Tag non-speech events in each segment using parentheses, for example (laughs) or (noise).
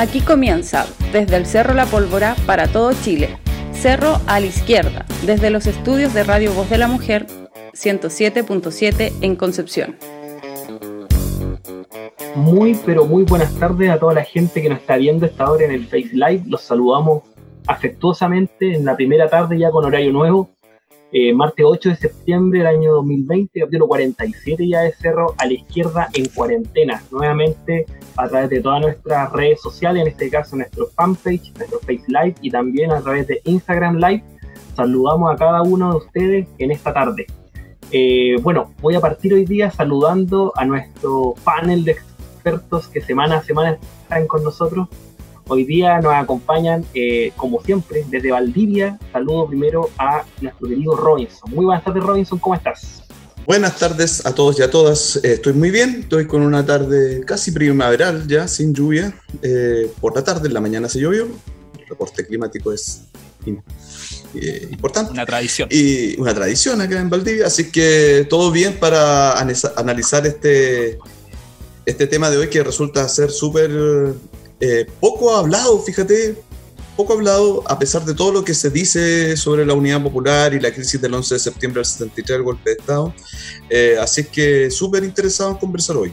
Aquí comienza, desde el Cerro La Pólvora para todo Chile. Cerro a la izquierda, desde los estudios de Radio Voz de la Mujer 107.7 en Concepción. Muy, pero muy buenas tardes a toda la gente que nos está viendo esta hora en el Face Live. Los saludamos afectuosamente en la primera tarde ya con horario nuevo. Eh, martes 8 de septiembre del año 2020, capítulo 47 ya de Cerro a la izquierda en cuarentena. Nuevamente a través de todas nuestras redes sociales, en este caso nuestro fanpage, nuestro Face Live y también a través de Instagram Live. Saludamos a cada uno de ustedes en esta tarde. Eh, bueno, voy a partir hoy día saludando a nuestro panel de expertos que semana a semana están con nosotros. Hoy día nos acompañan, eh, como siempre, desde Valdivia. Saludo primero a nuestro querido Robinson. Muy buenas tardes, Robinson, ¿cómo estás? Buenas tardes a todos y a todas. Eh, estoy muy bien. Estoy con una tarde casi primaveral ya, sin lluvia. Eh, por la tarde, en la mañana se llovió. El reporte climático es importante. Una tradición. Y una tradición acá en Valdivia. Así que todo bien para analizar este, este tema de hoy que resulta ser súper eh, poco hablado, fíjate, poco hablado, a pesar de todo lo que se dice sobre la unidad popular y la crisis del 11 de septiembre del 73, el golpe de Estado. Eh, así que súper interesado en conversar hoy.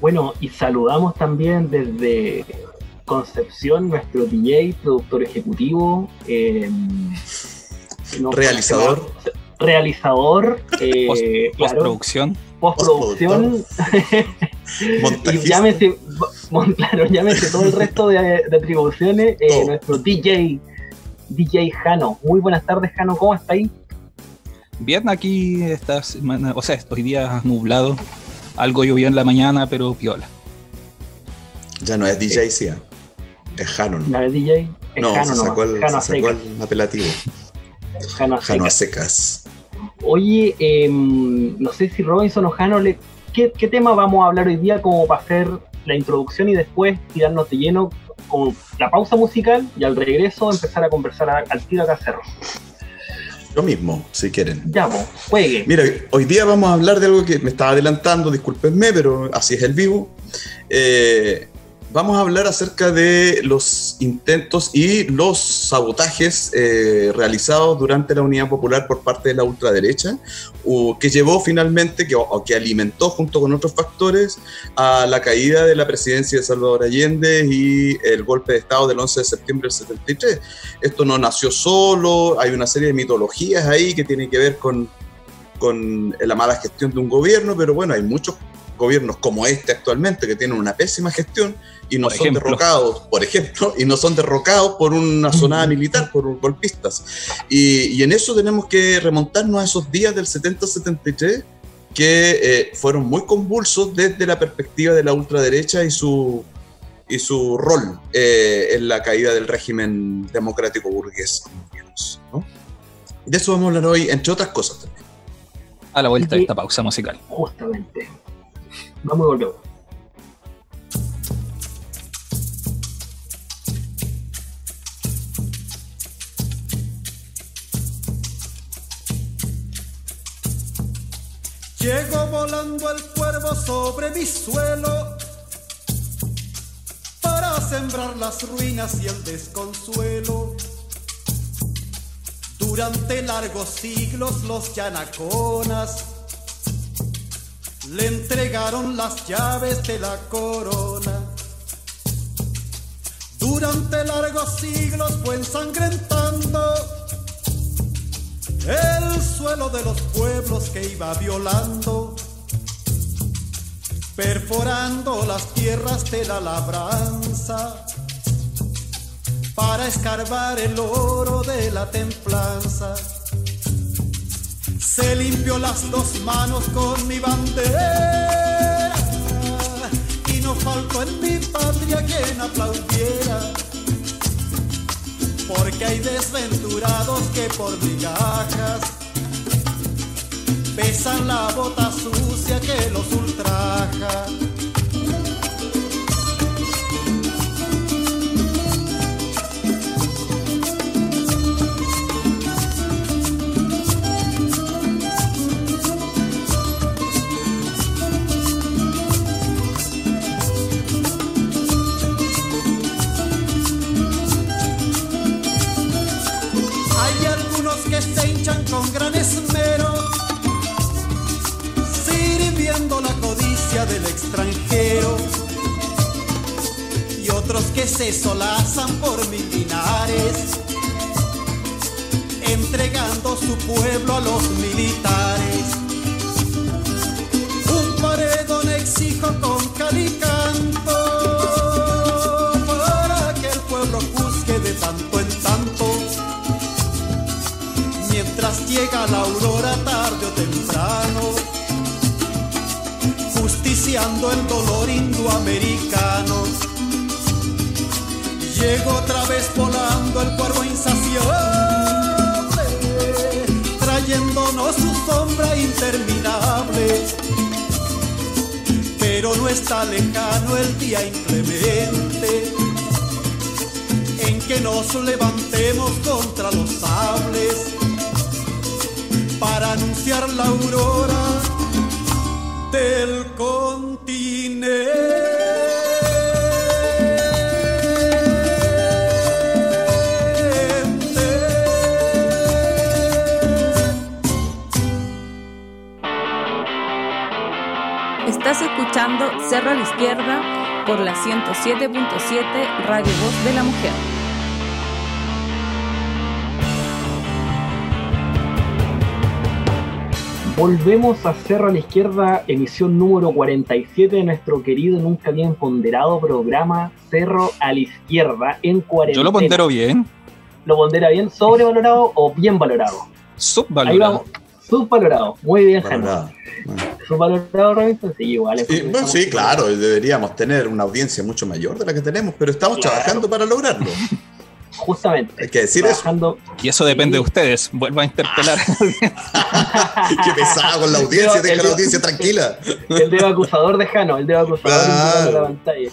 Bueno, y saludamos también desde Concepción, nuestro DJ, productor ejecutivo, eh, realizador. Realizador, postproducción. postproducción. (laughs) y llámese, (laughs) claro, llámese todo el resto de, atribuciones, eh, nuestro DJ, DJ Jano. Muy buenas tardes, Jano, ¿cómo está ahí? Bien, aquí esta o sea, estos días nublado, algo llovió en la mañana, pero piola. Ya no es DJ, sí, es Jano. ¿no? es DJ? Es no, se sacó, el, se sacó el apelativo. Jano, Jano a secas. Oye, em, no sé si Robinson o Jano le ¿qué, tema vamos a hablar hoy día como para hacer la introducción y después tirarnos de lleno con la pausa musical y al regreso empezar a conversar al tiro acá cerro? Lo mismo, si quieren. Ya, pues, juegue. Mira, hoy día vamos a hablar de algo que me estaba adelantando, discúlpenme, pero así es el vivo. Eh, vamos a hablar acerca de los intentos y los sabotajes eh, realizados durante la Unidad Popular por parte de la ultraderecha, que llevó finalmente, que, o que alimentó junto con otros factores, a la caída de la presidencia de Salvador Allende y el golpe de Estado del 11 de septiembre del 73. Esto no nació solo, hay una serie de mitologías ahí que tienen que ver con, con la mala gestión de un gobierno, pero bueno, hay muchos gobiernos como este actualmente que tienen una pésima gestión y no son derrocados, por ejemplo, y no son derrocados por una zona militar, por golpistas. Y, en eso tenemos que remontarnos a esos días del 70-73 que eh, fueron muy convulsos desde la perspectiva de la ultraderecha y su, y su rol eh, en la caída del régimen democrático burgués, De eso vamos a hablar hoy, entre otras cosas también. A la vuelta de esta pausa musical. Justamente. Vamos y volvemos. Llego volando el cuervo sobre mi suelo para sembrar las ruinas y el desconsuelo. Durante largos siglos los yanaconas le entregaron las llaves de la corona. Durante largos siglos fue ensangrentando el suelo de los pueblos que iba violando, perforando las tierras de la labranza para escarbar el oro de la templanza. Se limpió las dos manos con mi bandera y no faltó en mi patria quien aplaudiera porque hay desventurados que por migajas besan la bota sucia que los ultraja. Se solazan por mil dinares, entregando su pueblo a los militares. Un paredón exijo con calicanto para que el pueblo juzgue de tanto en tanto. Mientras llega la aurora tarde o temprano, justiciando el dolor indoamericano. Llegó otra vez volando el cuervo insaciable, trayéndonos su sombra interminable. Pero no está lejano el día inclemente en que nos levantemos contra los sables para anunciar la aurora del continente. Escuchando Cerro a la Izquierda por la 107.7 Radio Voz de la Mujer. Volvemos a Cerro a la Izquierda, emisión número 47 de nuestro querido, nunca bien ponderado programa Cerro a la Izquierda en cuarentena. Yo lo pondero bien. ¿Lo pondera bien? ¿Sobrevalorado o bien valorado? Ahí Subvalorado. vamos. Subvalorado. Muy bien, Jano. Valorado. Bueno. ¿Subvalorado, Robinson? Sí, igual. es Sí, bueno, sí, claro, deberíamos tener una audiencia mucho mayor de la que tenemos, pero estamos Claro. trabajando para lograrlo. Justamente. Hay que decir eso. trabajando. Y eso depende de ustedes. Vuelvo a interpelar. (laughs) Qué pesado con la audiencia, deja la audiencia tranquila. El dedo acusador de Jano, el dedo acusador Claro. indicando la pantalla.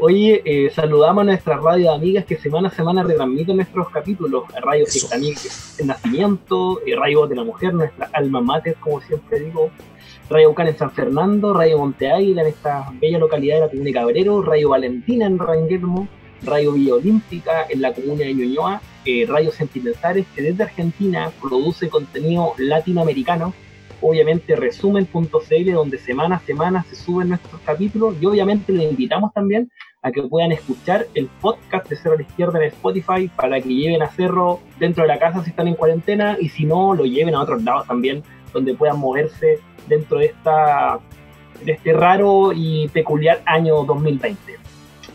Oye, eh, saludamos a nuestras radio amigas que semana a semana retransmiten nuestros capítulos. Radio. Ciclanic en Nacimiento, eh, Radio de la Mujer, nuestra alma mater, como siempre digo. Radio Ucan en San Fernando, Radio Monte Águila en esta bella localidad de la comuna de Cabrero, Radio Valentina en Ranguermo, Radio Villa Olímpica en la comuna de Ñuñoa, eh, Radio Sentimentales que desde Argentina produce contenido latinoamericano obviamente resumen.cl donde semana a semana se suben nuestros capítulos y obviamente les invitamos también a que puedan escuchar el podcast de Cerro a la Izquierda en Spotify para que lleven a Cerro dentro de la casa si están en cuarentena y si no lo lleven a otros lados también donde puedan moverse dentro de esta de este raro y peculiar año 2020.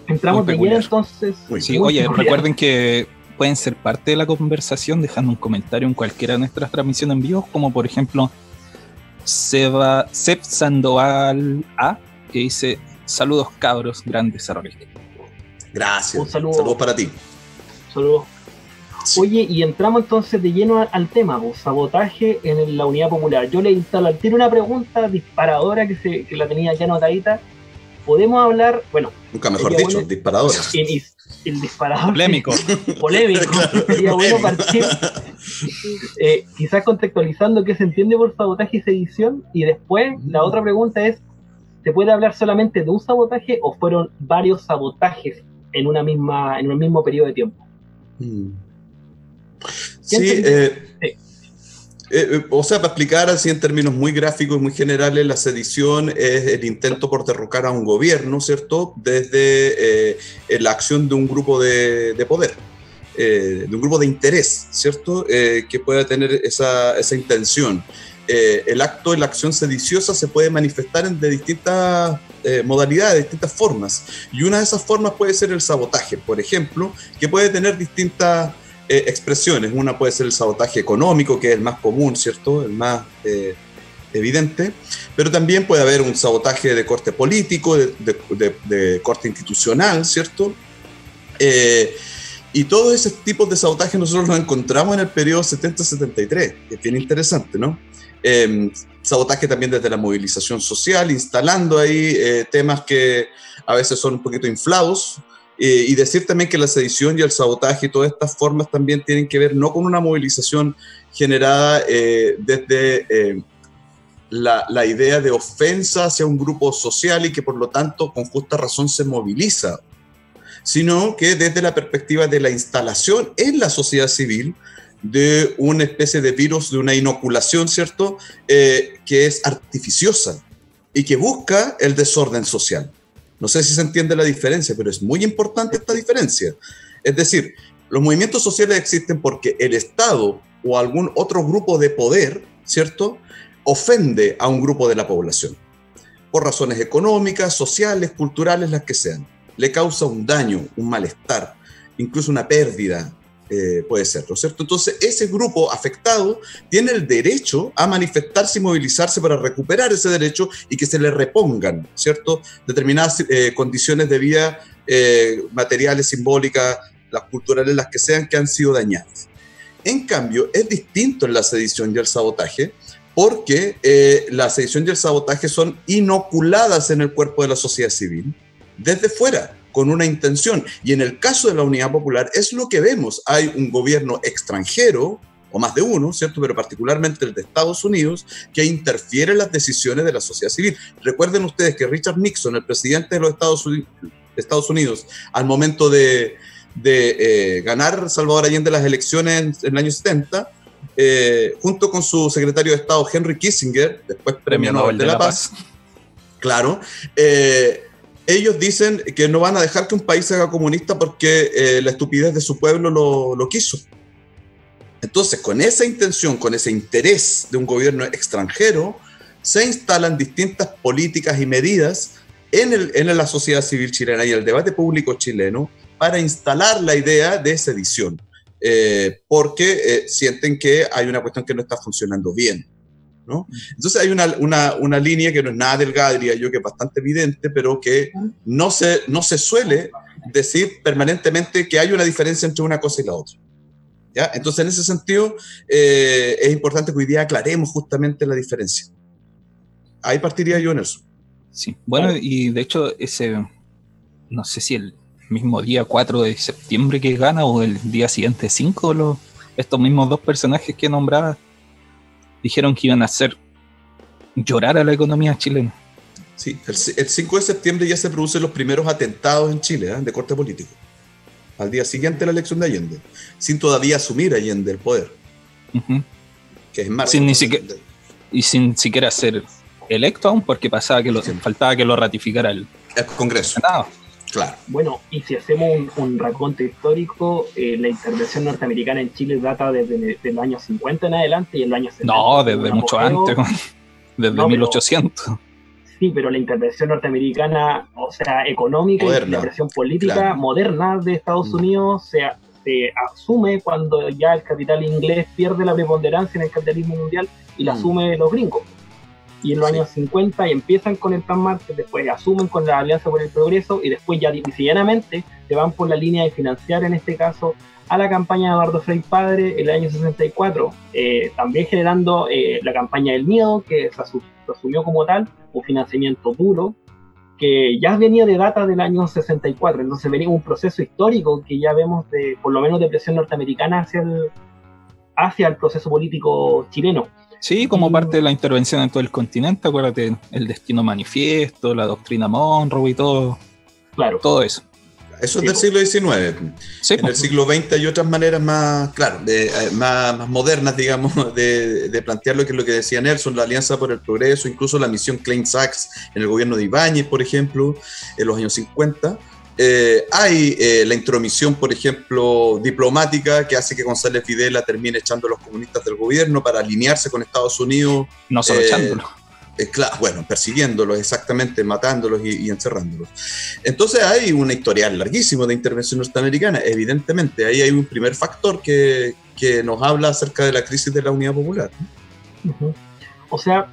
Entramos de lleno entonces. Sí, oye, peculiar. recuerden que pueden ser parte de la conversación dejando un comentario en cualquiera de nuestras transmisiones en vivo, como por ejemplo Seba, Seb Sandoval A, que dice saludos cabros, grandes errores. Gracias. Un saludo. Saludos para ti. Saludos. Sí. Oye, y entramos entonces de lleno al, al tema, pues, sabotaje en la unidad popular. Yo le instalo al tiro una pregunta disparadora que, se, que la tenía ya anotadita. Podemos hablar, bueno, Nunca mejor dicho, bueno- disparadores. (laughs) el, disparador Polémico. (laughs) polémico. (laughs) Sería bueno partir, eh, quizás contextualizando qué se entiende por sabotaje y sedición. Y después, la otra pregunta es: ¿se puede hablar solamente de un sabotaje o fueron varios sabotajes en, una misma, en un mismo periodo de tiempo? Mm. ¿Quién Sí, eh, Sí. eh, eh, o sea, para explicar así en términos muy gráficos y muy generales, la sedición es el intento por derrocar a un gobierno, ¿cierto? Desde eh, la acción de un grupo de, de poder, eh, de un grupo de interés, ¿cierto? Eh, que pueda tener esa, esa intención. Eh, el acto, la acción sediciosa se puede manifestar en, de distintas eh, modalidades, de distintas formas. Y una de esas formas puede ser el sabotaje, por ejemplo, que puede tener distintas eh, expresiones. Una puede ser el sabotaje económico, que es el más común, ¿cierto? El más evidente. Pero también puede haber un sabotaje de corte político, de, corte institucional, ¿cierto? Y todos esos tipos de sabotaje nosotros los encontramos en el periodo 70-73, que es bien interesante, ¿no? Eh, sabotaje también desde la movilización social, instalando ahí eh, temas que a veces son un poquito inflados, eh, y decir también que la sedición y el sabotaje y todas estas formas también tienen que ver no con una movilización generada eh, desde la, la idea de ofensa hacia un grupo social y que por lo tanto con justa razón se moviliza, sino que desde la perspectiva de la instalación en la sociedad civil de una especie de virus, de una inoculación, ¿cierto?, Eh, que es artificiosa, y que busca el desorden social. No sé si se entiende la diferencia, pero es muy importante esta diferencia. Es decir, los movimientos sociales existen porque el Estado o algún otro grupo de poder, ¿cierto?, ofende a un grupo de la población, por razones económicas, sociales, culturales, las que sean. Le causa un daño, un malestar, incluso una pérdida, eh, puede ser, ¿no es cierto? Entonces, ese grupo afectado tiene el derecho a manifestarse y movilizarse para recuperar ese derecho y que se le repongan, ¿cierto? Determinadas eh, condiciones de vida eh, materiales, simbólicas, las culturales, las que sean, que han sido dañadas. En cambio, es distinto en la sedición y el sabotaje, porque la sedición y el sabotaje son inoculadas en el cuerpo de la sociedad civil desde fuera con una intención. Y en el caso de la Unidad Popular es lo que vemos. Hay un gobierno extranjero, o más de uno, ¿cierto? Pero particularmente el de Estados Unidos, que interfiere en las decisiones de la sociedad civil. Recuerden ustedes que Richard Nixon, el presidente de los Estados Unidos, Estados Unidos al momento de, de eh, ganar Salvador Allende las elecciones en el año 70, eh, junto con su secretario de Estado Henry Kissinger, después Premio, Nobel de, la, Paz, claro, eh, ellos dicen que no van a dejar que un país se haga comunista porque eh, la estupidez de su pueblo lo, quiso. Entonces, con esa intención, con ese interés de un gobierno extranjero, se instalan distintas políticas y medidas en, en la sociedad civil chilena y el debate público chileno para instalar la idea de sedición, eh, porque eh, sienten que hay una cuestión que no está funcionando bien. Entonces hay una, una, una, línea que no es nada delgada, diría yo, que es bastante evidente, pero que no se, no se suele decir permanentemente que hay una diferencia entre una cosa y la otra. ¿ya? Entonces, en ese sentido, eh, es importante que hoy día aclaremos justamente la diferencia. Ahí partiría yo en eso. Sí, bueno, y de hecho, ese, no sé si el mismo día 4 de septiembre que gana o el día siguiente 5, los, estos mismos dos personajes que nombraba dijeron que iban a hacer llorar a la economía chilena. Sí, el, 5 de septiembre ya se producen los primeros atentados en Chile, ¿eh? de corte político. Al día siguiente de la elección de Allende, sin todavía asumir Allende el poder. Que es marzo. Sin ni siquiera, y sin siquiera ser electo aún, porque pasaba que lo, faltaba que lo ratificara el, el Congreso. Claro. Bueno, y si hacemos un, un raconto histórico, eh, la intervención norteamericana en Chile data desde, el año 50 en adelante y el año 70. No, desde mucho antes, (laughs) desde 1800. sí, pero la intervención norteamericana, o sea, económica y la presión política moderna de Estados mm. Unidos se, se, asume cuando ya el capital inglés pierde la preponderancia en el capitalismo mundial y la mm. asume los gringos y en los años 50 y empiezan con el plan Marshall, después asumen con la Alianza por el Progreso y después ya disididamente se van por la línea de financiar en este caso a la campaña de Eduardo Frei Padre el año 64, eh, también generando eh, la campaña del miedo que se, asumió como tal, un financiamiento duro que ya venía de data del año 64, entonces venía un proceso histórico que ya vemos de, por lo menos de presión norteamericana hacia el, hacia el proceso político chileno. Sí, como parte de la intervención en todo el continente, acuérdate, el destino manifiesto, la doctrina Monroe y todo. Claro. Todo eso. Eso es del siglo XIX. Sí, en el siglo XX hay otras maneras más, claro, de, eh, más, modernas, digamos, (laughs) de, de, plantear lo que es lo que decía Nelson, la Alianza por el Progreso, incluso la misión Klein Sachs en el gobierno de Ibáñez, por ejemplo, en los años 50. Eh, hay eh, la intromisión, por ejemplo, diplomática que hace que González Videla termine echando a los comunistas del gobierno para alinearse con Estados Unidos. No solo eh, echándolos. claro, bueno, persiguiéndolos exactamente, matándolos y, encerrándolos. Entonces hay una historial larguísimo de intervención norteamericana. Evidentemente, ahí hay un primer factor que, que nos habla acerca de la crisis de la Unidad Popular. O sea,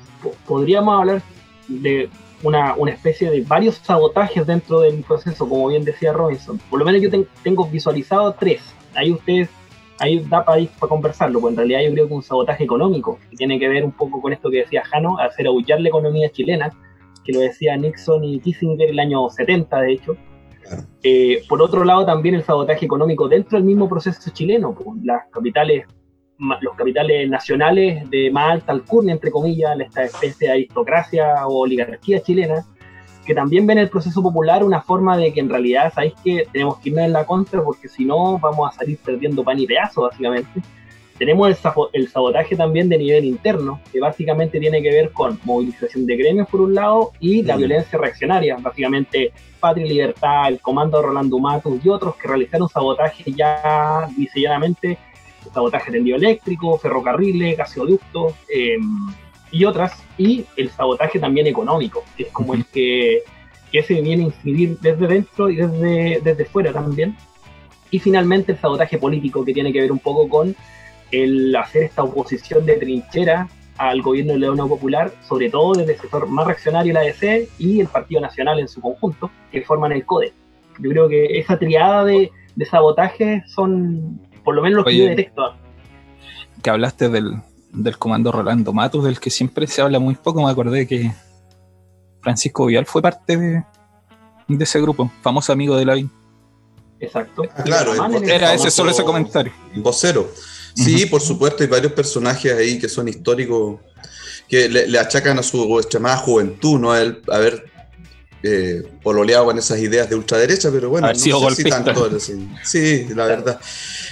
podríamos hablar de una, una, especie de varios sabotajes dentro del proceso, como bien decía Robinson. Por lo menos yo tengo visualizado tres. Ahí ustedes, ahí da para, para conversarlo, pues en realidad yo creo que un sabotaje económico, que tiene que ver un poco con esto que decía Jano, hacer aullar la economía chilena, que lo decía Nixon y Kissinger el año 70, de hecho. Eh, por otro lado, también el sabotaje económico dentro del mismo proceso chileno, pues, las capitales los capitales nacionales de más alta alcurnia, entre comillas, esta especie de aristocracia o oligarquía chilena, que también ven el proceso popular una forma de que en realidad, ¿sabéis que tenemos que irnos en la contra porque si no vamos a salir perdiendo pan y pedazo, básicamente? Tenemos el, el, sabotaje también de nivel interno, que básicamente tiene que ver con movilización de gremios por un lado y la violencia reaccionaria, básicamente Patria y Libertad, el Comando Rolando Matus y otros que realizaron sabotaje ya diseñadamente, sabotaje tendido eléctrico, ferrocarriles, gasoductos eh, y otras, y el sabotaje también económico, que es como el que, que se viene a incidir desde dentro y desde, desde fuera también. Y finalmente el sabotaje político, que tiene que ver un poco con el hacer esta oposición de trinchera al gobierno de León Popular, sobre todo desde el sector más reaccionario, la ADC, y el Partido Nacional en su conjunto, que forman el CODE. Yo creo que esa triada de, de sabotaje son, por lo menos, los que yo detecto. Que hablaste del, del comando Rolando Matus, del que siempre se habla muy poco, me acordé que Francisco Vial fue parte de, de ese grupo, famoso amigo de Lavín. Exacto. Ah, claro, era ese solo ese comentario. Vocero. Sí, por supuesto, hay varios personajes ahí que son históricos, que le, achacan a su extremada juventud, ¿no? A él haber eh, pololeado con esas ideas de ultraderecha, pero bueno, no sé si tanto. Sí, la (laughs) verdad.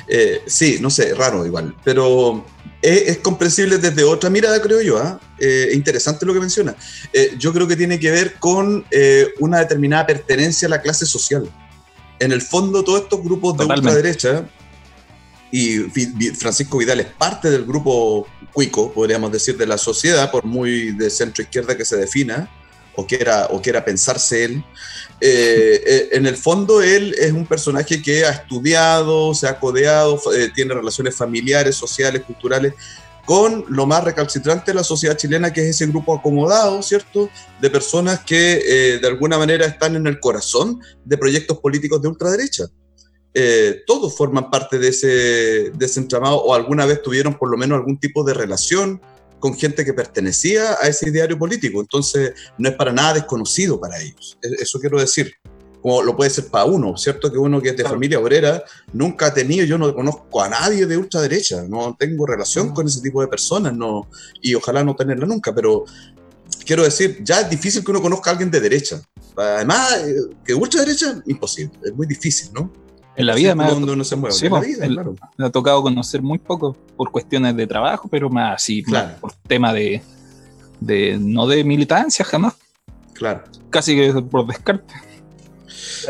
Eh, sí, no sé, raro igual, pero es, comprensible desde otra mirada, creo yo. ¿ah? Eh, interesante lo que menciona. Eh, yo creo que tiene que ver con una determinada pertenencia a la clase social. En el fondo, todos estos grupos de ultraderecha y Francisco Vidal es parte del grupo cuico, podríamos decir, de la sociedad, por muy de centro izquierda que se defina, o quiera, o quiera pensarse él. Eh, eh, en el fondo, él es un personaje que ha estudiado, se ha codeado, eh, tiene relaciones familiares, sociales, culturales con lo más recalcitrante de la sociedad chilena, que es ese grupo acomodado, ¿cierto?, de personas que de alguna manera están en el corazón de proyectos políticos de ultraderecha. Todos forman parte de ese, de o alguna vez tuvieron por lo menos algún tipo de relación con gente que pertenecía a ese ideario político. Entonces, no es para nada desconocido para ellos. E, eso quiero decir. Como lo puede ser para uno, ¿cierto? Que uno que es de familia obrera nunca ha tenido, yo no conozco a nadie de ultraderecha, no tengo relación con ese tipo de personas, no, y ojalá no tenerla nunca, pero quiero decir, ya es difícil que uno conozca a alguien de derecha. Además, eh, que ultraderecha, imposible, es muy difícil, ¿no? En la vida me ha, tocado conocer muy poco por cuestiones de trabajo, pero más así, por tema de, no de militancia jamás. Claro. Casi que por descarte.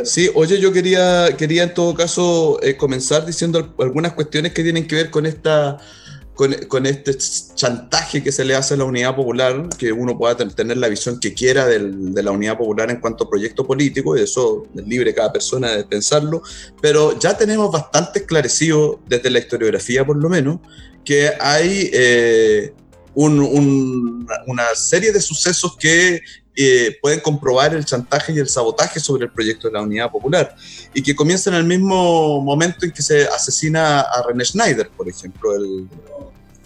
Sí, oye, yo quería, quería en todo caso eh, comenzar diciendo algunas cuestiones que tienen que ver con esta con, este chantaje que se le hace a la unidad popular, que uno pueda tener la visión que quiera de la unidad popular en cuanto a proyecto político, y eso es libre cada persona de pensarlo, pero ya tenemos bastante esclarecido desde la historiografía por lo menos, que hay eh, una serie de sucesos que eh, pueden comprobar el chantaje y el sabotaje sobre el proyecto de la Unidad Popular y que comienzan en el mismo momento en que se asesina a René Schneider, por ejemplo, el,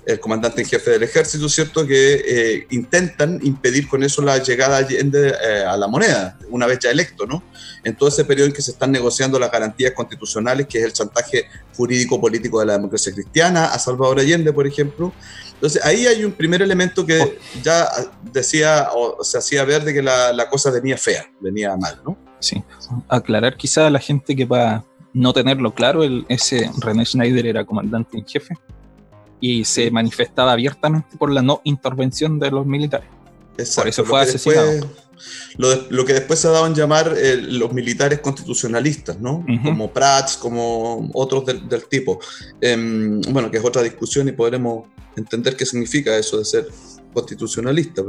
el comandante en jefe del ejército, ¿cierto? Que eh, intentan impedir con eso la llegada eh, a la moneda, una vez ya electo, ¿no? En todo ese periodo en que se están negociando las garantías constitucionales, que es el chantaje jurídico-político de la democracia cristiana, a Salvador Allende, por ejemplo. Entonces, ahí hay un primer elemento que oh. ya decía o se hacía ver de que la, la cosa venía fea, venía mal, ¿no? Sí, aclarar quizá a la gente que va no tenerlo claro, el, ese René Schneider era comandante en jefe y se manifestaba abiertamente por la no intervención de los militares. Exacto, por eso fue asesinado. lo, que después se ha dado en llamar eh, los militares constitucionalistas, ¿no? Como Prats, como otros del, tipo. Em, bueno, que es otra discusión y podremos entender qué significa eso de ser constitucionalista.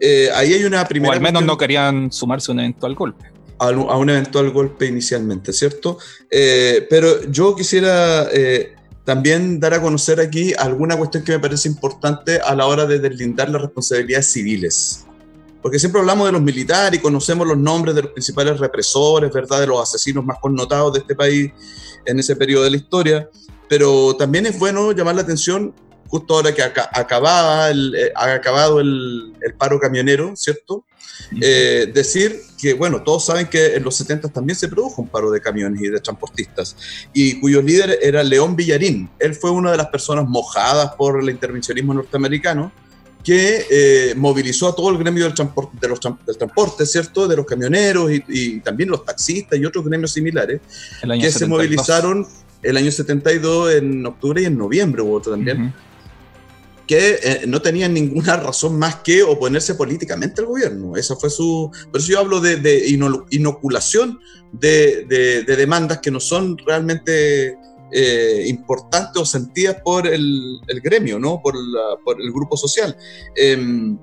Eh, ahí hay una primera. O al menos no querían sumarse a un eventual golpe. A un, eventual golpe inicialmente, ¿cierto? Eh, pero yo quisiera también dar a conocer aquí alguna cuestión que me parece importante a la hora de deslindar las responsabilidades civiles. Porque siempre hablamos de los militares y conocemos los nombres de los principales represores, ¿verdad? De los asesinos más connotados de este país en ese periodo de la historia. Pero también es bueno llamar la atención justo ahora que acababa eh, ha acabado el, el, paro camionero, ¿cierto? Eh, decir que, bueno, todos saben que en los 70 también se produjo un paro de camiones y de transportistas, y cuyo líder era León Villarín. Él fue una de las personas mojadas por el intervencionismo norteamericano que eh, movilizó a todo el gremio del transporte, de los del transporte, ¿cierto? De los camioneros y, también los taxistas y otros gremios similares, que se movilizaron el año 72 en octubre y en noviembre hubo otro también, Ujú. Que eh, no tenían ninguna razón más que oponerse políticamente al gobierno. Esa fue su... Por eso yo hablo de, de ino- inoculación de, de- de demandas que no son realmente eh, importantes o sentidas por el, gremio, ¿no? por el grupo social. Em,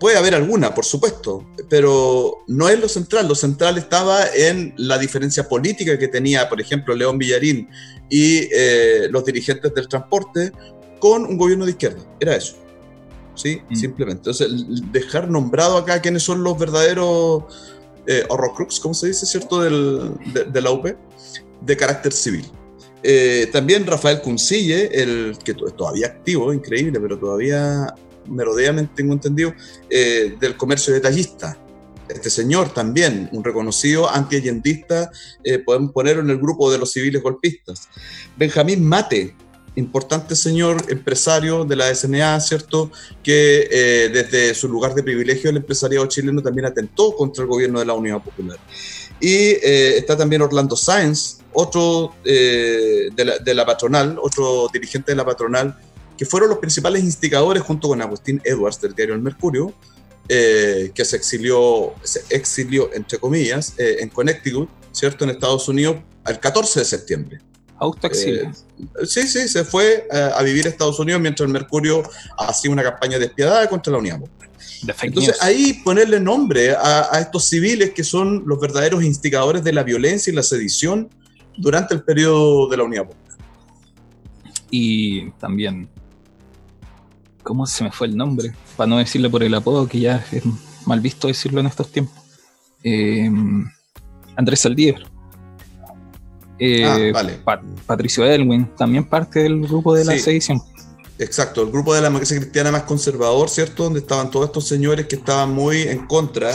Puede haber alguna, por supuesto, pero no es lo central. Lo central estaba en la diferencia política que tenía, por ejemplo, León Villarín y eh, los dirigentes del transporte con un gobierno de izquierda. Era eso. ¿Sí? Mm. Simplemente. Entonces, dejar nombrado acá quiénes son los verdaderos eh, horrocrux, ¿cómo se dice, cierto? Del, de, de la UP, de carácter civil. Eh, también Rafael Cuncille, el que es todavía activo, increíble, pero todavía merodeamente tengo entendido, eh, del comercio detallista. Este señor también, un reconocido antiallendista, eh, podemos ponerlo en el grupo de los civiles golpistas. Benjamín Mate, importante señor empresario de la SNA, ¿cierto? Que eh, desde su lugar de privilegio el empresariado chileno también atentó contra el gobierno de la Unidad Popular. Y eh, está también Orlando Sáenz, otro eh, de, la, de la patronal, otro dirigente de la patronal, que fueron los principales instigadores junto con Agustín Edwards del diario El Mercurio, eh, que se exilió, se exilió entre comillas, eh, en Connecticut, ¿cierto? En Estados Unidos, el 14 de septiembre. Autoexilio. Eh, sí, sí, se fue eh, a vivir a Estados Unidos mientras el Mercurio hacía una campaña despiadada contra la Unidad Popular. de fake Entonces news. ahí ponerle nombre a, a estos civiles que son los verdaderos instigadores de la violencia y la sedición durante el periodo de la Unidad Popular. Y también. ¿Cómo se me fue el nombre? Para no decirle por el apodo, que ya es mal visto decirlo en estos tiempos. Eh, Andrés Saldívar. Eh, Ah, vale. Patricio Elwin, también parte del grupo de la Sí. sedición. Exacto, el grupo de la democracia cristiana más conservador, ¿cierto? Donde estaban todos estos señores que estaban muy en contra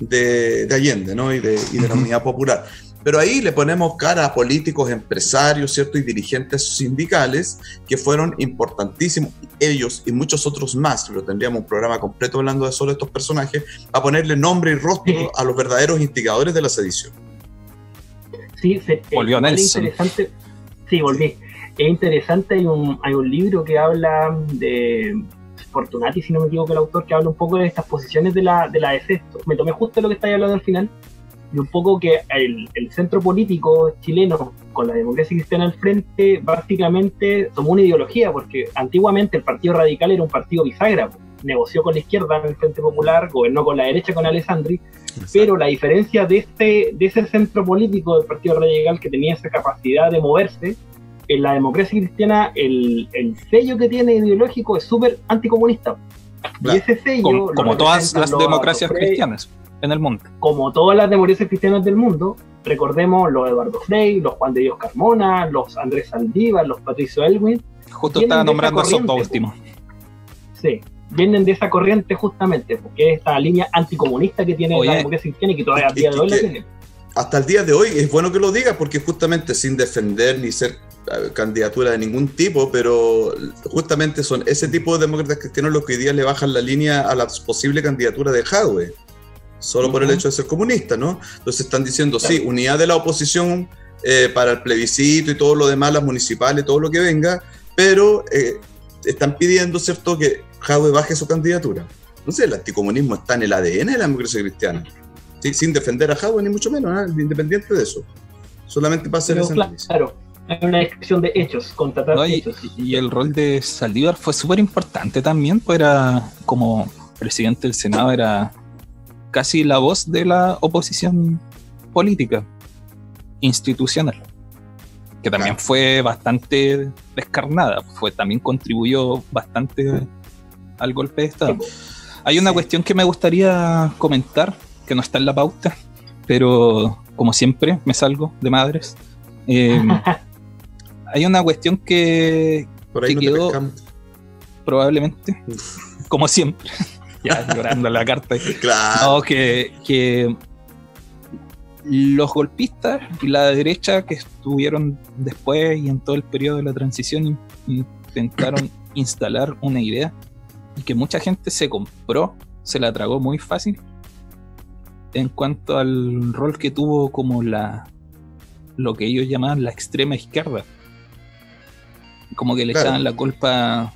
de, de Allende, ¿no? Y de, y de la unidad popular. Pero ahí le ponemos cara a políticos, empresarios, ¿cierto? Y dirigentes sindicales que fueron importantísimos, ellos y muchos otros más, pero tendríamos un programa completo hablando de solo estos personajes, a ponerle nombre y rostro a los verdaderos instigadores de la sedición. Sí, se, Volvió igual es Nelson. interesante. Sí, volví. Es interesante, hay un, hay un libro que habla de Fortunati, si no me equivoco, el autor, que habla un poco de estas posiciones de la, de la EFE. Me tomé justo lo que estáis hablando al final, y un poco que el, el centro político chileno, con la democracia cristiana al frente, básicamente tomó una ideología, porque antiguamente el Partido Radical era un partido bisagra, po. Negoció con la izquierda en el Frente Popular, gobernó con la derecha con Alessandri, pero la diferencia de, este, de ese centro político del Partido Radical que tenía esa capacidad de moverse, en la democracia cristiana el, el sello que tiene ideológico es súper anticomunista. Claro. Y ese sello... Como, todas las democracias cristianas en el mundo. Como todas las democracias cristianas del mundo, recordemos los Eduardo Frei, los Juan de Dios Carmona, los Andrés Saldívar, los Patricio Elwin, Justo estaba nombrando a corriente, últimos. sí, vienen de esa corriente justamente, porque es esta línea anticomunista que tiene Oye, la democracia cristiana y que todavía a y- día de hoy la tiene. hasta el día de hoy es bueno que lo diga porque justamente sin defender ni ser eh, candidatura de ningún tipo, pero justamente son ese tipo de demócratas cristianos los que hoy día le bajan la línea a la posible candidatura de Jadwe, solo por el hecho de ser comunista, ¿no? Entonces están diciendo, sí, unidad de la oposición eh, para el plebiscito y todo lo demás, las municipales, todo lo que venga, pero eh, están pidiendo, ¿cierto?, que Jadwe baje su candidatura. Entonces el anticomunismo está en el ADN de la democracia cristiana. Sí, sin defender a Jadwe ni mucho menos, ¿ah? independiente de eso. Solamente para hacer Pero ese claro, análisis. hay una descripción de hechos, contratar No, y, hechos. y el rol de Saldívar fue súper importante también, pues era como presidente del Senado, era casi la voz de la oposición política, institucional, que también Claro. fue bastante descarnada, fue, también contribuyó bastante al golpe de Estado. Hay una Sí. cuestión que me gustaría comentar, que no está en la pauta, pero como siempre me salgo de madres. Eh, (laughs) hay una cuestión que Por ahí que no quedó- te probablemente, como siempre, (laughs) ya llorando la carta, Claro. no, que, que los golpistas y la derecha que estuvieron después y en todo el periodo de la transición in- intentaron (coughs) instalar una idea que mucha gente se compró, se la tragó muy fácil en cuanto al rol que tuvo como la, lo que ellos llamaban la extrema izquierda. Como que le Claro. echaban la culpa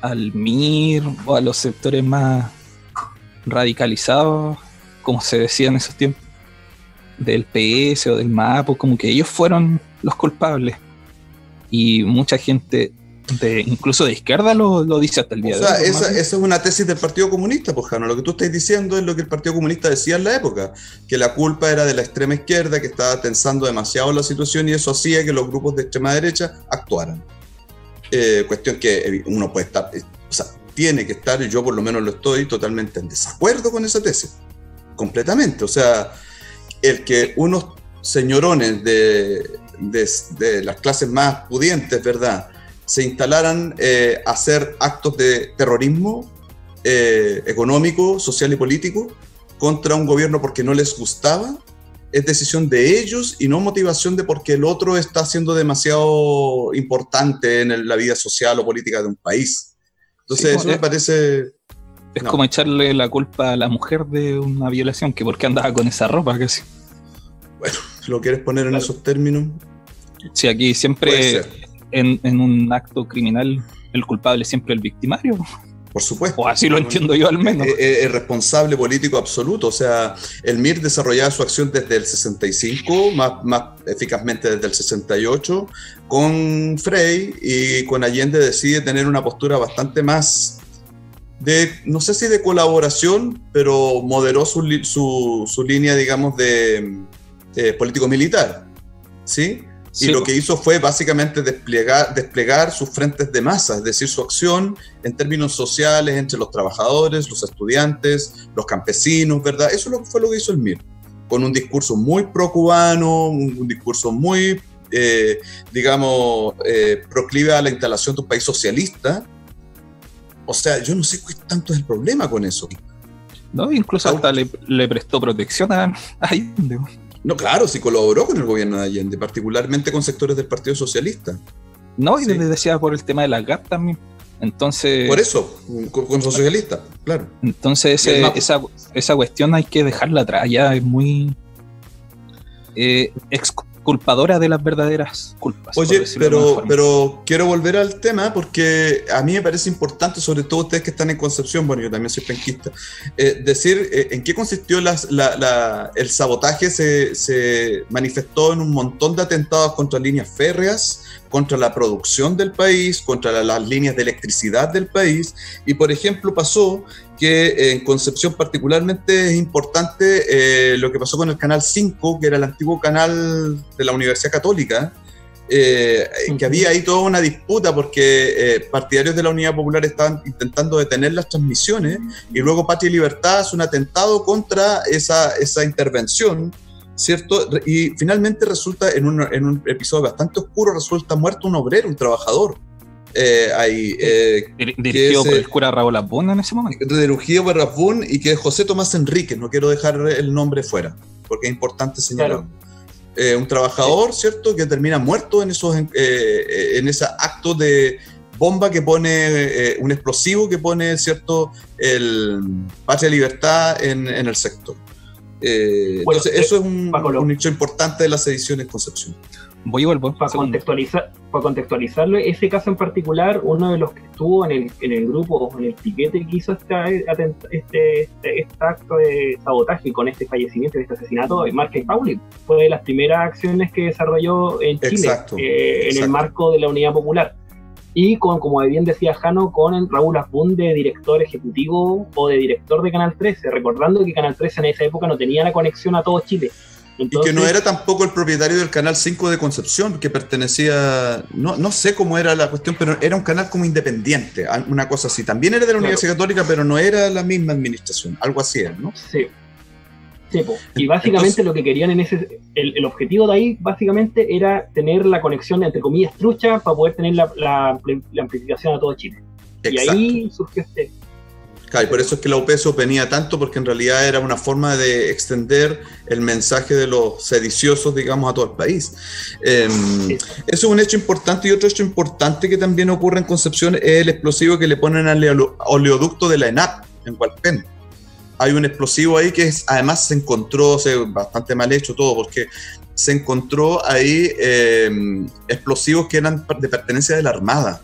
al MIR o a los sectores más radicalizados, como se decía en esos tiempos, del PS o del MAPO, como que ellos fueron los culpables. Y mucha gente, de, incluso de izquierda, lo, lo dice hasta el día O sea, de hoy. esa, esa es una tesis del Partido Comunista, pues, Jano. Lo que tú estás diciendo es lo que el Partido Comunista decía en la época, que la culpa era de la extrema izquierda, que estaba tensando demasiado la situación y eso hacía que los grupos de extrema derecha actuaran. Eh, cuestión que eh, uno puede estar, eh, o sea, tiene que estar, y yo por lo menos lo estoy, totalmente en desacuerdo con esa tesis. Completamente. O sea, el que unos señorones de, de- de las clases más pudientes, ¿verdad? Se instalaran eh, a hacer actos de terrorismo eh, económico, social y político contra un gobierno porque no les gustaba, es decisión de ellos y no motivación de porque el otro está siendo demasiado importante en el- la vida social o política de un país. Entonces, Sí, eso me parece... Es no. como echarle la culpa a la mujer de una violación, que porque andaba con esa ropa, casi. Si lo quieres poner en Claro. esos términos, Sí, aquí siempre en, en un acto criminal el culpable es siempre el victimario. por supuesto. O así lo entiendo yo al menos. Eh, eh, es responsable político absoluto. O sea, el MIR desarrollaba su acción desde el 65, más, más eficazmente desde el 68, con Frey y con Allende decide tener una postura bastante más de, no sé si de colaboración, pero moderó su, su, su línea, digamos, de eh, político-militar. ¿Sí? Y lo que hizo fue básicamente desplegar, desplegar sus frentes de masa, es decir, su acción en términos sociales entre los trabajadores, los estudiantes, los campesinos, ¿verdad? Eso fue lo que hizo el MIR, con un discurso muy pro-cubano, un, un discurso muy, eh, digamos, eh, proclive a la instalación de un país socialista. O sea, yo no sé qué tanto es el problema con eso. ¿no? Incluso hasta le, le prestó protección a, a Allende. No, claro, sí colaboró con el gobierno de Allende, particularmente con sectores del Partido Socialista. No, y Sí. les decía por el tema de la GAP también. Entonces, Por eso, con, con socialistas, claro. entonces ese- esa, esa cuestión hay que dejarla atrás. Ya es muy eh, exculpadora de las verdaderas culpas. Oye, pero, quiero volver al tema porque a mí me parece importante, sobre todo ustedes que están en Concepción, bueno, yo también soy penquista, eh, decir eh, en qué consistió las- la- la- el sabotaje. Se, se manifestó en un montón de atentados contra líneas férreas, contra la producción del país, contra la- las líneas de electricidad del país. Y, por ejemplo, pasó que eh, en Concepción particularmente es importante eh, lo que pasó con el Canal 5, que era el antiguo canal de la Universidad Católica, eh, que había ahí toda una disputa porque eh, partidarios de la Unidad Popular estaban intentando detener las transmisiones y luego Patria y Libertad hace un atentado contra esa, esa intervención, ¿cierto? Y finalmente resulta, en un, en un episodio bastante oscuro, resulta muerto un obrero, un trabajador. eh, ahí, eh, Dir- Dirigido por el cura Raúl Abunda en ese momento. de Rugido Barrafún y que es José Tomás Enríquez, no quiero dejar el nombre fuera, porque es importante señalarlo. Eh, un trabajador, ¿cierto?, que termina muerto en esos eh, eh, en ese acto de bomba que pone, eh, un explosivo que pone, ¿cierto?, el Patria Libertad en, en el sector. Eh, Bueno, entonces, eso es un, un hecho importante de la sedición en Concepción. Voy y vuelvo. Para, contextualizar, para contextualizarlo, ese caso en particular, uno de los que estuvo en el, en el grupo, en el piquete que hizo esta- atent- este, este, este acto de sabotaje con este fallecimiento, este asesinato, es Márquez Pauli. Fue de las primeras acciones que desarrolló en Chile, Exacto, eh, en exacto. el marco de la Unidad Popular. Y con, como bien decía Jano, con el Raúl Asbun de director ejecutivo o de director de Canal 13, recordando que Canal 13 en esa época no tenía la conexión a todo Chile. Y que no era tampoco el propietario del canal 5 de Concepción, que pertenecía, no, no sé cómo era la cuestión, pero era un canal como independiente, una cosa así. También era de la Claro. Universidad Católica, pero no era la misma administración, algo así era, ¿no? Sí. Sí. Y básicamente Entonces- lo que querían en ese, el, el objetivo de ahí básicamente era tener la conexión entre comillas trucha para poder tener la, la ampli- la amplificación a todo Chile. Y ahí surgió este. Claro, y por eso es que la UP se oponía tanto, porque en realidad era una forma de extender el mensaje de los sediciosos, digamos, a todo el país. Eh, Sí. Eso es un hecho importante y otro hecho importante que también ocurre en Concepción es el explosivo que le ponen al oleo- oleoducto de la ENAP en Hualpén. Hay un explosivo ahí que es, además se encontró, bastante mal hecho todo, porque se encontró ahí eh, explosivos que eran de pertenencia de la Armada,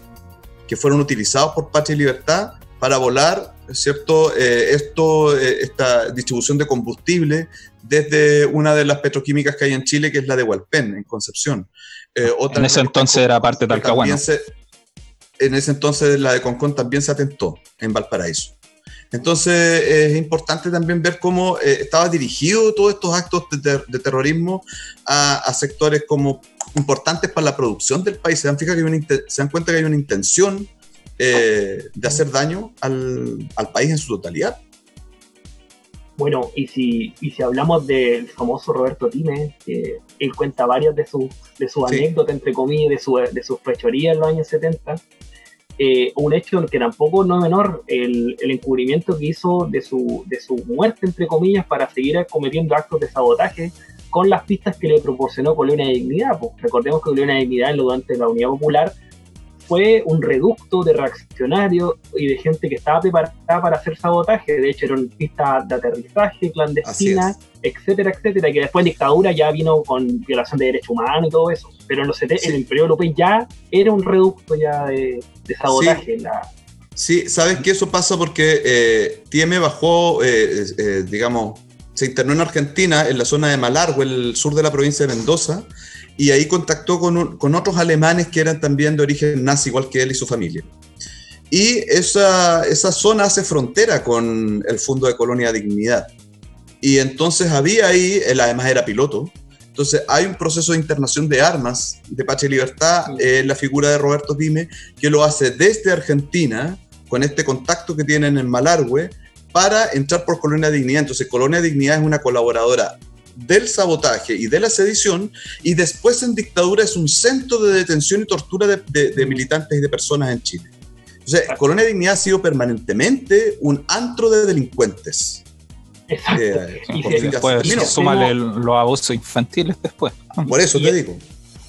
que fueron utilizados por Patria y Libertad para volar, ¿cierto? Eh, esto, eh, esta distribución de combustible desde una de las petroquímicas que hay en Chile, que es la de Hualpén, en Concepción. en ese entonces era parte de Talcahuano. En ese entonces la de Concón también se atentó en Valparaíso. Entonces es importante también ver cómo eh, estaba dirigido todos estos actos de, terrorismo a, sectores como importantes para la producción del país. Se dan, fija que se dan cuenta que hay una intención eh, de hacer daño al, país en su totalidad. Bueno, y si, y si hablamos del famoso Roberto Time, que él cuenta varias de sus de su anécdotas, entre comillas, de, su, de sus fechorías en los años 70, eh, un hecho que tampoco no es menor, el, el, encubrimiento que hizo de su, de su muerte, entre comillas, para seguir cometiendo actos de sabotaje con las pistas que le proporcionó Colonia de Dignidad. Pues, recordemos que Colonia de Dignidad, durante la Unidad Popular, fue un reducto de reaccionarios y de gente que estaba preparada para hacer sabotaje. De hecho, eran pistas de aterrizaje clandestinas, etcétera, etcétera, que después en dictadura ya vino con violación de derechos humanos y todo eso. Pero en los el Imperio Europeo ya era un reducto ya de, sabotaje. Sí. sabes que eso pasa porque eh, Tieme bajó, eh, eh, digamos, se internó en Argentina, en la zona de Malargüe, el sur de la provincia de Mendoza, y ahí contactó con, con, otros alemanes que eran también de origen nazi, igual que él y su familia. Y esa, esa zona hace frontera con el Fondo de Colonia Dignidad. Y entonces había ahí, él además era piloto, entonces hay un proceso de internación de armas de Pache Libertad en la figura de Roberto Dime, que lo hace desde Argentina, con este contacto que tienen en Malargüe, para entrar por Colonia Dignidad. Entonces Colonia Dignidad es una coloradora del sabotaje y de la sedición, y después en dictadura es un centro de detención y tortura de, militantes y de personas en Chile. O sea, Colonia Dignidad ha sido permanentemente un antro de delincuentes. Exacto. Eh, y después súmale los abusos infantiles después. Por eso te digo.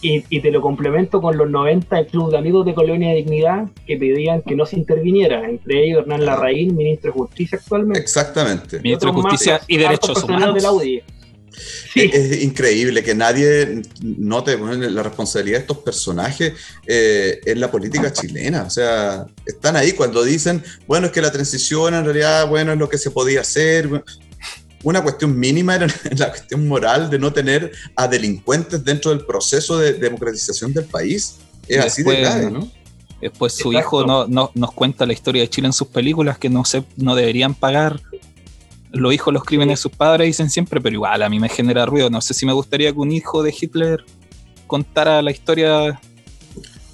Y, te lo complemento con los 90 el Club de Amigos de Colonia Dignidad que pedían que no se interviniera, entre ellos Hernán Larraín, ministro de Justicia actualmente. Exactamente. Ministro de Justicia y Derechos Humanos. De es, increíble que nadie note la responsabilidad de estos personajes eh, en la política chilena. O sea, están ahí cuando dicen, bueno, es que la transición en realidad, bueno, es lo que se podía hacer. Una cuestión mínima era (laughs) la cuestión moral de no tener a delincuentes dentro del proceso de democratización del país. Es así de grave, ¿no? Después su hijo no, nos cuenta la historia de Chile en sus películas que no, se, no deberían pagar los hijos los crímenes de sus padres dicen siempre, pero igual a mí me genera ruido. No sé si me gustaría que un hijo de Hitler contara la historia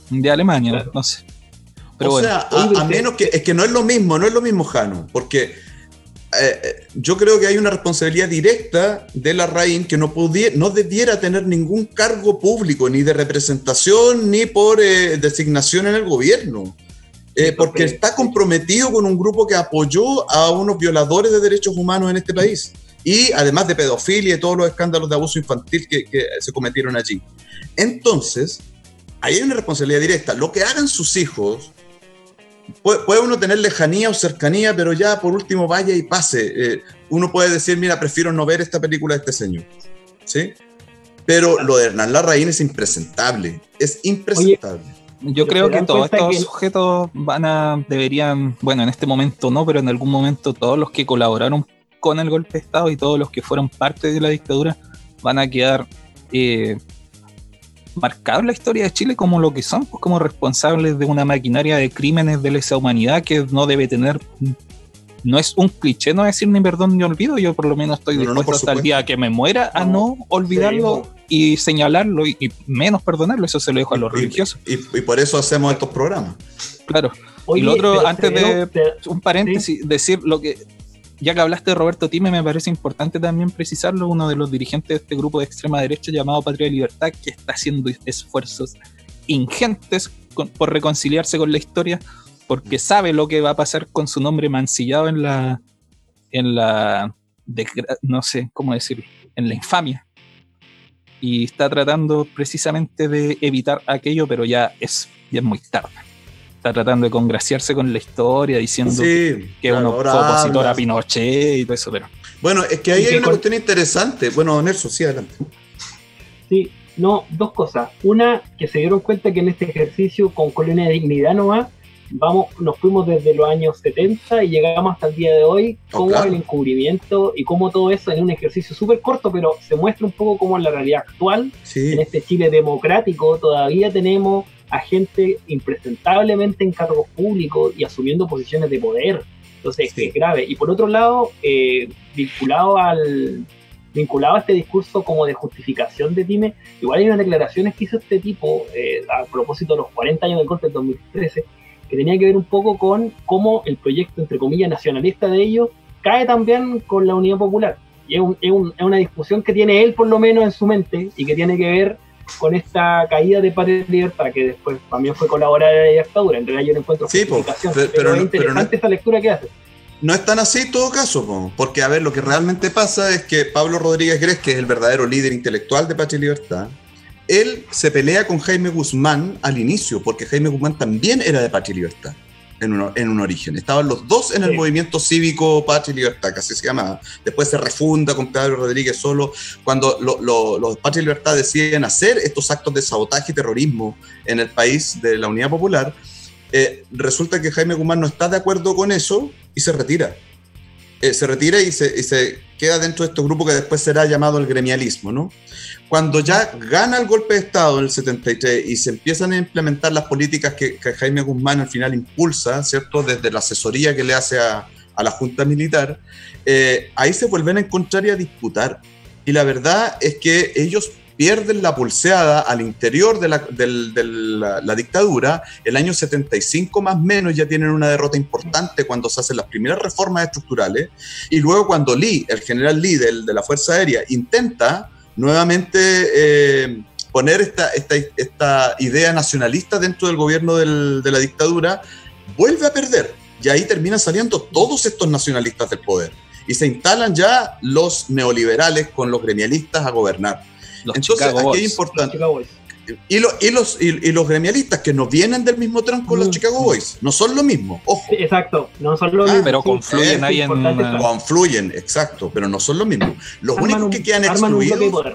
de Alemania, no sé. Pero o sea, a, menos que es que no es lo mismo, no es lo mismo, Jano, porque eh, eh, yo creo que hay una responsabilidad directa de la RAIN que no, pudiera, no debiera tener ningún cargo público, ni de representación, ni por eh, designación en el gobierno. Eh, porque está comprometido con un grupo que apoyó a unos violadores de derechos humanos en este país. Y además de pedofilia y todos los escándalos de abuso infantil que, se cometieron allí. Entonces, ahí hay una responsabilidad directa. Lo que hagan sus hijos, puede, uno tener lejanía o cercanía, pero ya por último vaya y pase. Eh, uno puede decir, mira, prefiero no ver esta película de este señor. ¿Sí? Pero lo de Hernán Larraín es impresentable. Es impresentable. Yo creo que todos estos sujetos van a, deberían, bueno, en este momento no, pero en algún momento todos los que colaboraron con el golpe de Estado y todos los que fueron parte de la dictadura van a quedar eh, marcados en la historia de Chile como lo que son, pues como responsables de una maquinaria de crímenes de lesa humanidad que no debe tener no es un cliché no decir ni perdón ni olvido, yo por lo menos estoy dispuesto hasta el día que me muera a no, olvidarlo y señalarlo y, menos perdonarlo, eso se lo dejo a los religiosos. Y, por eso hacemos estos programas. Claro. y lo otro, antes de un paréntesis, decir lo que, ya que hablaste de Roberto Time, me parece importante también precisarlo, uno de los dirigentes de este grupo de extrema derecha llamado Patria y Libertad, que está haciendo esfuerzos ingentes por reconciliarse con la historia, porque sabe lo que va a pasar con su nombre mancillado en la, en la, no sé cómo decirlo, en la infamia y está tratando precisamente de evitar aquello, pero ya es, ya es muy tarde. está tratando de congraciarse con la historia, diciendo Sí, que claro, uno fue opositor a Pinochet y todo eso, pero Bueno, es que ahí hay que una con- cuestión interesante. Bueno, Nelson, sí, adelante. Sí, no, dos cosas. Una, que se dieron cuenta que en este ejercicio con Colonia de Dignidad nomás, vamos, nos fuimos desde los años 70 y llegamos hasta el día de hoy, Oh, cómo claro. el encubrimiento y cómo todo eso en un ejercicio súper corto, pero se muestra un poco cómo en la realidad actual, Sí, en este Chile democrático, todavía tenemos a gente impresentablemente en cargos públicos y asumiendo posiciones de poder. Entonces, Sí. es grave. Y por otro lado, eh, vinculado al vinculado a este discurso como de justificación de Time, igual hay unas declaraciones que hizo este tipo eh, a propósito de los 40 años del golpe del 2013, que tenía que ver un poco con cómo el proyecto, entre comillas, nacionalista de ellos cae también con la Unidad Popular. Y es, un- es un- es una discusión que tiene él por lo menos en su mente y que tiene que ver con esta caída de Patria Libertad, que después también fue colaborar de la dictadura. En realidad yo no encuentro Sí, po, pero- pero, pero es no- pero interesante no- esta lectura que hace. no es tan así en todo caso, po, porque a ver, lo que realmente pasa es que Pablo Rodríguez Gres, que es el verdadero líder intelectual de Patria Libertad, él se pelea con Jaime Guzmán al inicio, porque Jaime Guzmán también era de Patria y Libertad. En un, en un origen. Estaban los dos en el Sí. movimiento cívico Patria y Libertad, que así se llamaba. Después se refunda con Pablo Rodríguez solo. Cuando lo- lo- los Patria y Libertad deciden hacer estos actos de sabotaje y terrorismo en el país de la Unidad Popular, eh, resulta que Jaime Guzmán no está de acuerdo con eso y se retira. Eh, se retira y se, y se queda dentro de este grupo que después será llamado el gremialismo, ¿no? Cuando ya gana el golpe de Estado en el 73 y se empiezan a implementar las políticas que, que Jaime Guzmán al final impulsa, ¿cierto? Desde la asesoría que le hace a, a la Junta Militar, eh, ahí se vuelven a encontrar y a disputar. Y la verdad es que ellos pierden la pulseada al interior de la, de la- la dictadura. El año 75 más o menos ya tienen una derrota importante cuando se hacen las primeras reformas estructurales. Y luego cuando Lee, el general Lee del- de la Fuerza Aérea, intenta nuevamente eh, poner esta, esta, esta idea nacionalista dentro del gobierno del- de la dictadura, vuelve a perder. Y ahí terminan saliendo todos estos nacionalistas del poder. Y se instalan ya los neoliberales con los gremialistas a gobernar. Los Entonces, Chicago aquí es importante. Y, lo- y los, y, y los gremialistas que no vienen del mismo tronco, los Mm. Chicago Boys, no son lo mismo, ojo, Sí, exacto, no son los Ah, mismos, pero confluyen ahí en confluyen, exacto, pero no son lo mismo. Los arman únicos un- que quedan excluidos.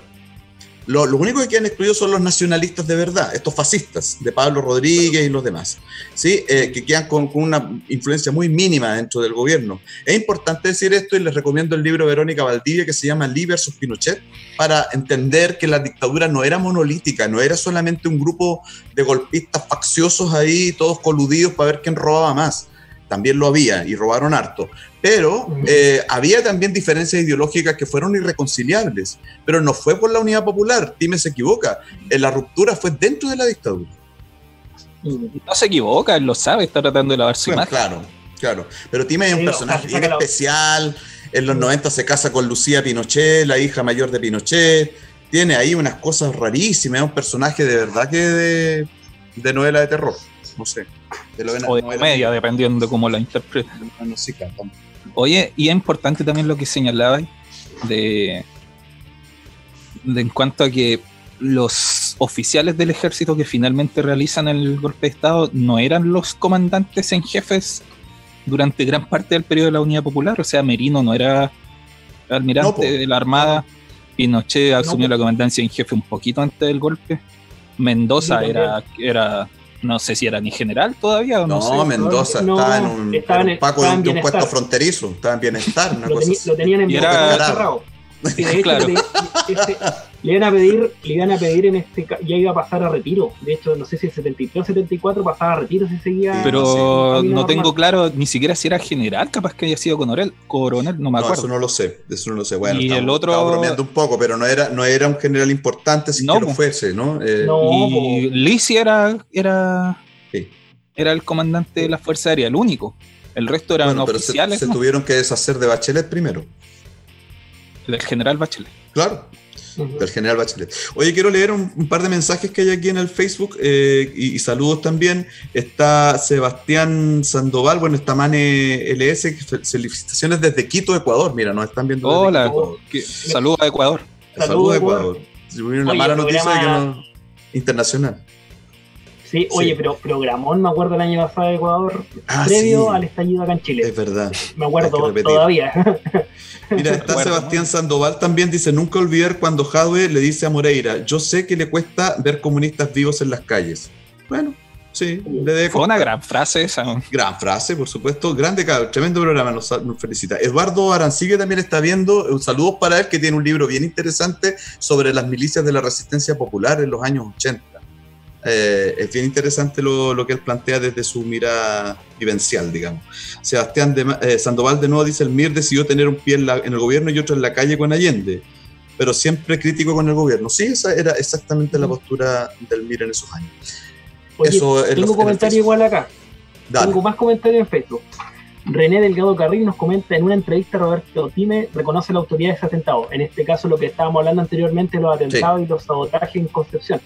Lo- Los únicos que quedan excluidos son los nacionalistas de verdad, estos fascistas, de Pablo Rodríguez y los demás, ¿sí? Eh, que quedan con, una influencia muy mínima dentro del gobierno. Es importante decir esto y les recomiendo el libro de Verónica Valdivia que se llama Lee versus Pinochet, para entender que la dictadura no era monolítica, no era solamente un grupo de golpistas facciosos ahí, todos coludidos para ver quién robaba más. También lo había y robaron harto. Pero eh, había también diferencias ideológicas que fueron irreconciliables. Pero no fue por la unidad popular, Time se equivoca. Eh, la ruptura fue dentro de la dictadura. No se equivoca, él lo sabe, está tratando de lavar su Bueno, imagen. claro, claro. Pero Time es un Sí, personaje bien especial. En los Mm. 90 se casa con Lucía Pinochet, la hija mayor de Pinochet. Tiene ahí unas cosas rarísimas. Es un personaje de verdad que de, de novela de terror. No sé. De novela- O de comedia, dependiendo de cómo la sé, tampoco. Oye, y es importante también lo que señalabas de, de en cuanto a que los oficiales del ejército que finalmente realizan el golpe de Estado no eran los comandantes en jefes durante gran parte del periodo de la Unidad Popular. O sea, Merino no era almirante No, de la Armada. Pinochet asumió la comandancia en jefe un poquito antes del golpe. Mendoza era, era, no sé si era ni general todavía o no, No, sé. Mendoza No, estaba en un, estaba en- un Paco estaba de en un, de un bienestar. puesto fronterizo. Estaba en bienestar, una Lo, cosa lo tenían en Y bienestar era- encerrado. (laughs) Sí, de hecho, Claro. Le iban a pedir, le iban a pedir en este ya iba a pasar a retiro. De hecho, no sé si el 73 o 74 pasaba a retiro si seguía. Pero en no tengo normal. claro ni siquiera si era general, capaz que haya sido coronel, coronel no me No, acuerdo. eso no lo sé, eso no lo sé. Bueno, Y estamos, el otro- estamos bromeando un poco, pero no era, no era un general importante si No, que lo fuese, ¿no? Eh, No. y Lisi era, era, Sí. era el comandante de la Fuerza Aérea, el único. El resto eran bueno, pero se, oficiales, se ¿no? tuvieron que deshacer de Bachelet primero. del general Bachelet. Claro, Del general Bachelet. Oye, quiero leer un, un par de mensajes que hay aquí en el Facebook eh, y, y saludos también. Está Sebastián Sandoval, bueno, está Mane LS, felicitaciones desde Quito, Ecuador. Mira, nos están viendo. Hola, Quito, Ecuador. que- saludos a Ecuador. Saludos, Saludos, Ecuador. Si hubiera una Oye, mala noticia de que programa- no. Internacional. Sí, oye, pero programón, me acuerdo el año pasado de Ecuador, Ah, previo sí. al estallido acá en Chile. Es verdad. me acuerdo todavía. (laughs) Mira, (laughs) está Sebastián Sandoval también dice, nunca olvidar cuando Jadwe le dice a Moreira, yo sé que le cuesta ver comunistas vivos en las calles. Bueno, sí, le debe Fue una gran frase esa. Gran frase, por supuesto. Grande, cabrón. Tremendo programa, nos, nos felicita. Eduardo Arancibia también está viendo. Un saludo para él, que tiene un libro bien interesante sobre las milicias de la resistencia popular en los años 80. Eh, es bien interesante lo, lo que él plantea desde su mirada vivencial, digamos. Sebastián de, eh, Sandoval de nuevo dice, el MIR decidió tener un pie en, la- en el gobierno y otro en la calle con Allende, pero siempre crítico con el gobierno. Sí, esa era exactamente la postura del MIR en esos años. Oye, Eso en tengo los- comentario igual acá. Dale. Tengo más comentarios en Facebook. René Delgado Carril nos comenta en una entrevista Roberto Time reconoce la autoría de ese atentado. En este caso lo que estábamos hablando anteriormente, los atentados y los sabotajes en Concepción.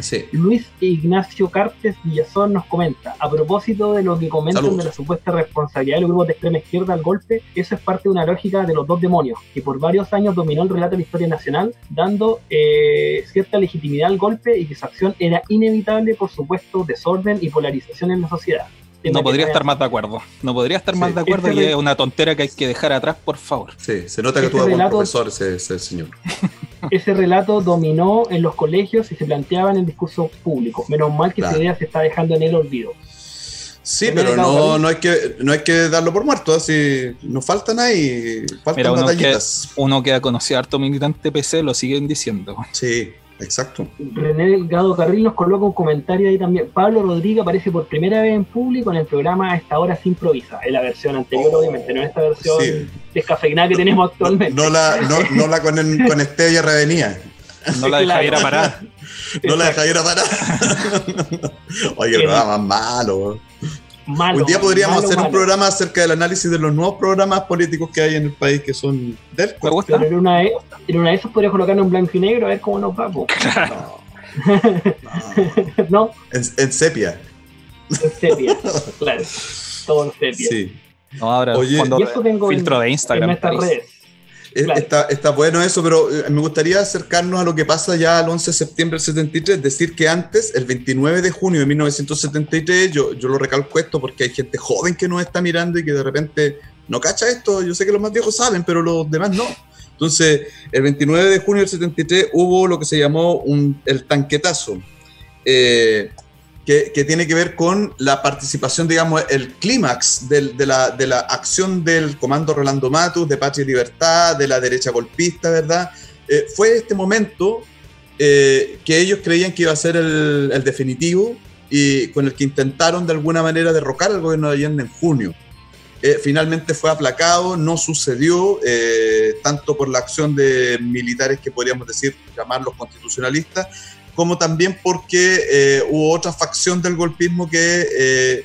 Sí. Luis Ignacio Cartes Villazón nos comenta, a propósito de lo que comentan de la supuesta responsabilidad de los grupos de extrema izquierda al golpe, eso es parte de una lógica de los dos demonios, que por varios años dominó el relato de la historia nacional, dando eh, cierta legitimidad al golpe y que su acción era inevitable, por supuesto, desorden y polarización en la sociedad. No podría estar más de acuerdo. No podría estar Sí. más de acuerdo Ese y es una tontera que hay que dejar atrás, por favor. Sí, se nota que Ese tuvo buen relato- profesor ese, ese señor. (laughs) Ese relato dominó en los colegios y se planteaba en el discurso público. Menos mal que Claro. esa idea se está dejando en el olvido. Sí, pero no, no, hay que, no hay que darlo por muerto, así nos faltan ahí, faltan Mira, uno que, uno que ha conocido a harto militante PC lo siguen diciendo. Sí, exacto. René Delgado Carril nos coloca un comentario ahí también. Pablo Rodríguez aparece por primera vez en público en el programa A esta hora se improvisa. En la versión anterior, Oh, obviamente, no en esta versión Sí. descafeinada que tenemos actualmente. no la, no, no la con, con Stevia Revenía. No la de Claro. Javier Pará. No la de Exacto. Javier Pará. Oye, el programa malo. Malo, Un día podríamos malo, hacer un programa acerca del análisis de los nuevos programas políticos que hay en el país que son del Me gusta. Pero en una, de, en una de esas podría colocarlo en blanco y negro a ver cómo nos va. No. No. (laughs) no, En, en sepia. en sepia. (laughs) claro. Todo en sepia. Sí. No, ahora Oye, cuando Y eso tengo en, filtro de en Instagram. nuestras París. redes. Eh, Claro. Está, está bueno eso, pero eh, me gustaría acercarnos a lo que pasa ya al 11 de septiembre del 73, decir que antes, el 29 de junio de 1973, yo, yo lo recalco esto porque hay gente joven que nos está mirando y que de repente no cacha esto, yo sé que los más viejos saben, pero los demás no. Entonces, el 29 de junio del 73 hubo lo que se llamó un, el tanquetazo. Eh, que, tiene que ver con la participación, digamos, el clímax de, la, de la acción del comando Rolando Matus, de Patria y Libertad, de la derecha golpista, ¿verdad? Eh, fue este momento eh, que ellos creían que iba a ser el, definitivo y con el que intentaron de alguna manera derrocar al gobierno de Allende en junio. Eh, finalmente fue aplacado, no sucedió, tanto por la acción de militares que podríamos decir, llamarlos constitucionalistas, como también porque eh, hubo otra facción del golpismo que eh,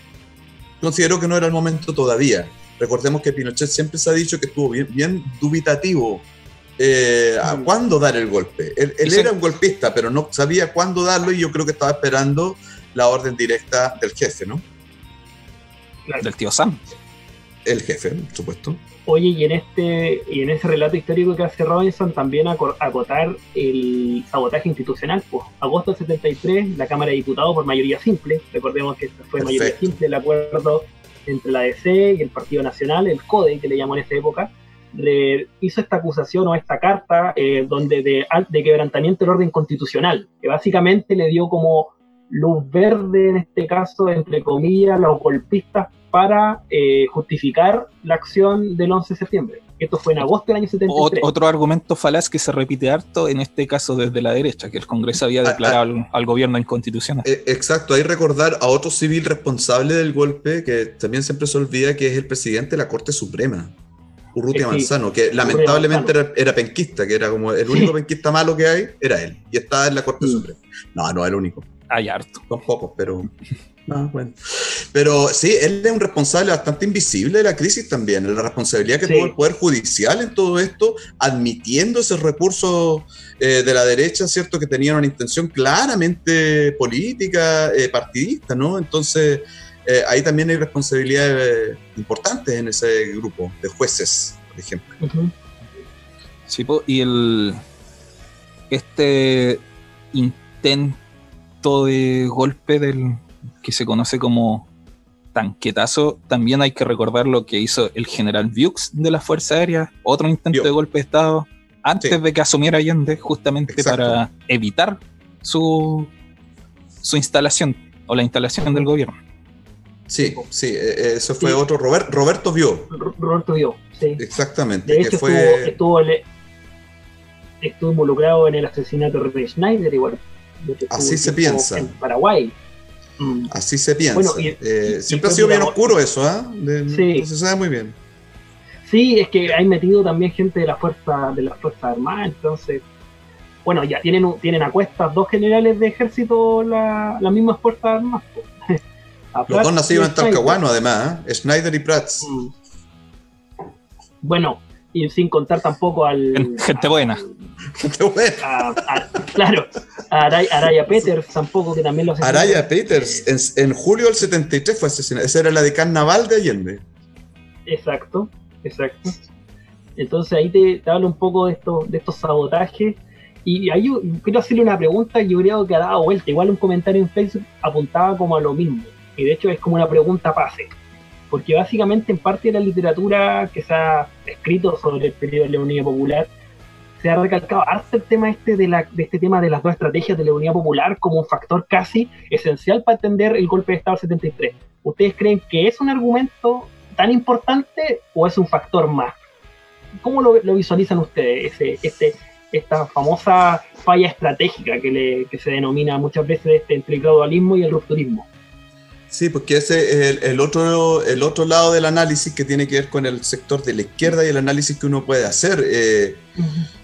consideró que no era el momento todavía. Recordemos que Pinochet siempre se ha dicho que estuvo bien, bien dubitativo eh, a Mm. cuándo dar el golpe. Él, era un golpista, pero no sabía cuándo darlo y yo creo que estaba esperando la orden directa del jefe, ¿no? Del tío Sam. El jefe, por supuesto. Oye, y en este y en ese relato histórico que hace Robinson, también aco- acotar el sabotaje institucional. Pues, agosto del 73, la Cámara de Diputados por mayoría simple, recordemos que fue mayoría simple el acuerdo entre la DC y el Partido Nacional, el CODE, que le llamó en esa época, re- hizo esta acusación o esta carta eh, donde de, de quebrantamiento del orden constitucional, que básicamente le dio como luz verde, en este caso, entre comillas, los golpistas para eh, justificar la acción del 11 de septiembre. Esto fue en agosto del año Ot- 73. otro argumento falaz que se repite harto, en este caso desde la derecha, que el Congreso había Ah, declarado al, al gobierno inconstitucional. Eh, exacto, ahí recordar a otro civil responsable del golpe que también siempre se olvida que es el presidente de la Corte Suprema, Urrutia sí, Manzano, que lamentablemente Manzano. era, era penquista, que era como el único penquista malo que hay, era él, y estaba en la Corte Mm. Suprema. No, no es el único, Hay harto. son pocos, pero... Ah, bueno. Pero sí, él es un responsable bastante invisible de la crisis también, la responsabilidad que Sí. tuvo el Poder Judicial en todo esto, admitiendo esos recursos eh, de la derecha, ¿cierto? Que tenían una intención claramente política, eh, partidista, ¿no? Entonces, eh, ahí también hay responsabilidades eh, importantes en ese grupo de jueces, por ejemplo. Sí, y el este intento de golpe del que se conoce como tanquetazo, también hay que recordar lo que hizo el general Vieux de la Fuerza Aérea, otro intento de golpe de Estado, antes Sí. de que asumiera Allende, justamente Exacto. para evitar su, su instalación o la instalación del gobierno. Sí, sí, eh, eh, eso fue Sí. otro. Robert- Roberto vio, Roberto vio, sí. exactamente. De que hecho, fue, estuvo, estuvo, el- estuvo involucrado en el asesinato de Schneider, igual. Estuvo Así se piensa. En Paraguay. Mm. Así se piensa. Bueno, y- Eh, y- siempre y ha sido bien oscuro eso, ¿ah? De- Sí. No se sabe muy bien. Sí, es que hay metido también gente de la fuerza de las fuerzas armadas, entonces, bueno, ya tienen tienen a cuestas dos generales de ejército la- las mismas fuerzas armadas. (laughs) Los dos nacidos en. Talcahuano, además, ¿eh? Schneider y Prats. Mm. Bueno, y sin contar tampoco al Gente buena. (laughs) a- a- claro, a Araya, Araya Peters tampoco, que también lo asesinaron. Araya Peters, en, en julio del 73 fue asesinada. Esa era la de Carnaval de Allende. Exacto, exacto. Entonces ahí te, te hablo un poco de estos, de estos sabotajes. Y ahí yo quiero hacerle una pregunta que yo creo que ha dado vuelta. Igual un comentario en Facebook apuntaba como a lo mismo. Y de hecho es como una pregunta pase. Porque básicamente en parte de la literatura que se ha escrito sobre el periodo de la Unidad Popular, se ha recalcado harto el tema este de, la, de este tema de las dos estrategias de la Unidad Popular como un factor casi esencial para entender el golpe de Estado del 73. ¿Ustedes creen que es un argumento tan importante o es un factor más? ¿Cómo lo, visualizan ustedes, ese, este, esta famosa falla estratégica que, le, se denomina muchas veces este, entre el gradualismo y el rupturismo? Sí, porque ese es el, el otro, el otro lado del análisis que tiene que ver con el sector de la izquierda y el análisis que uno puede hacer. Eh,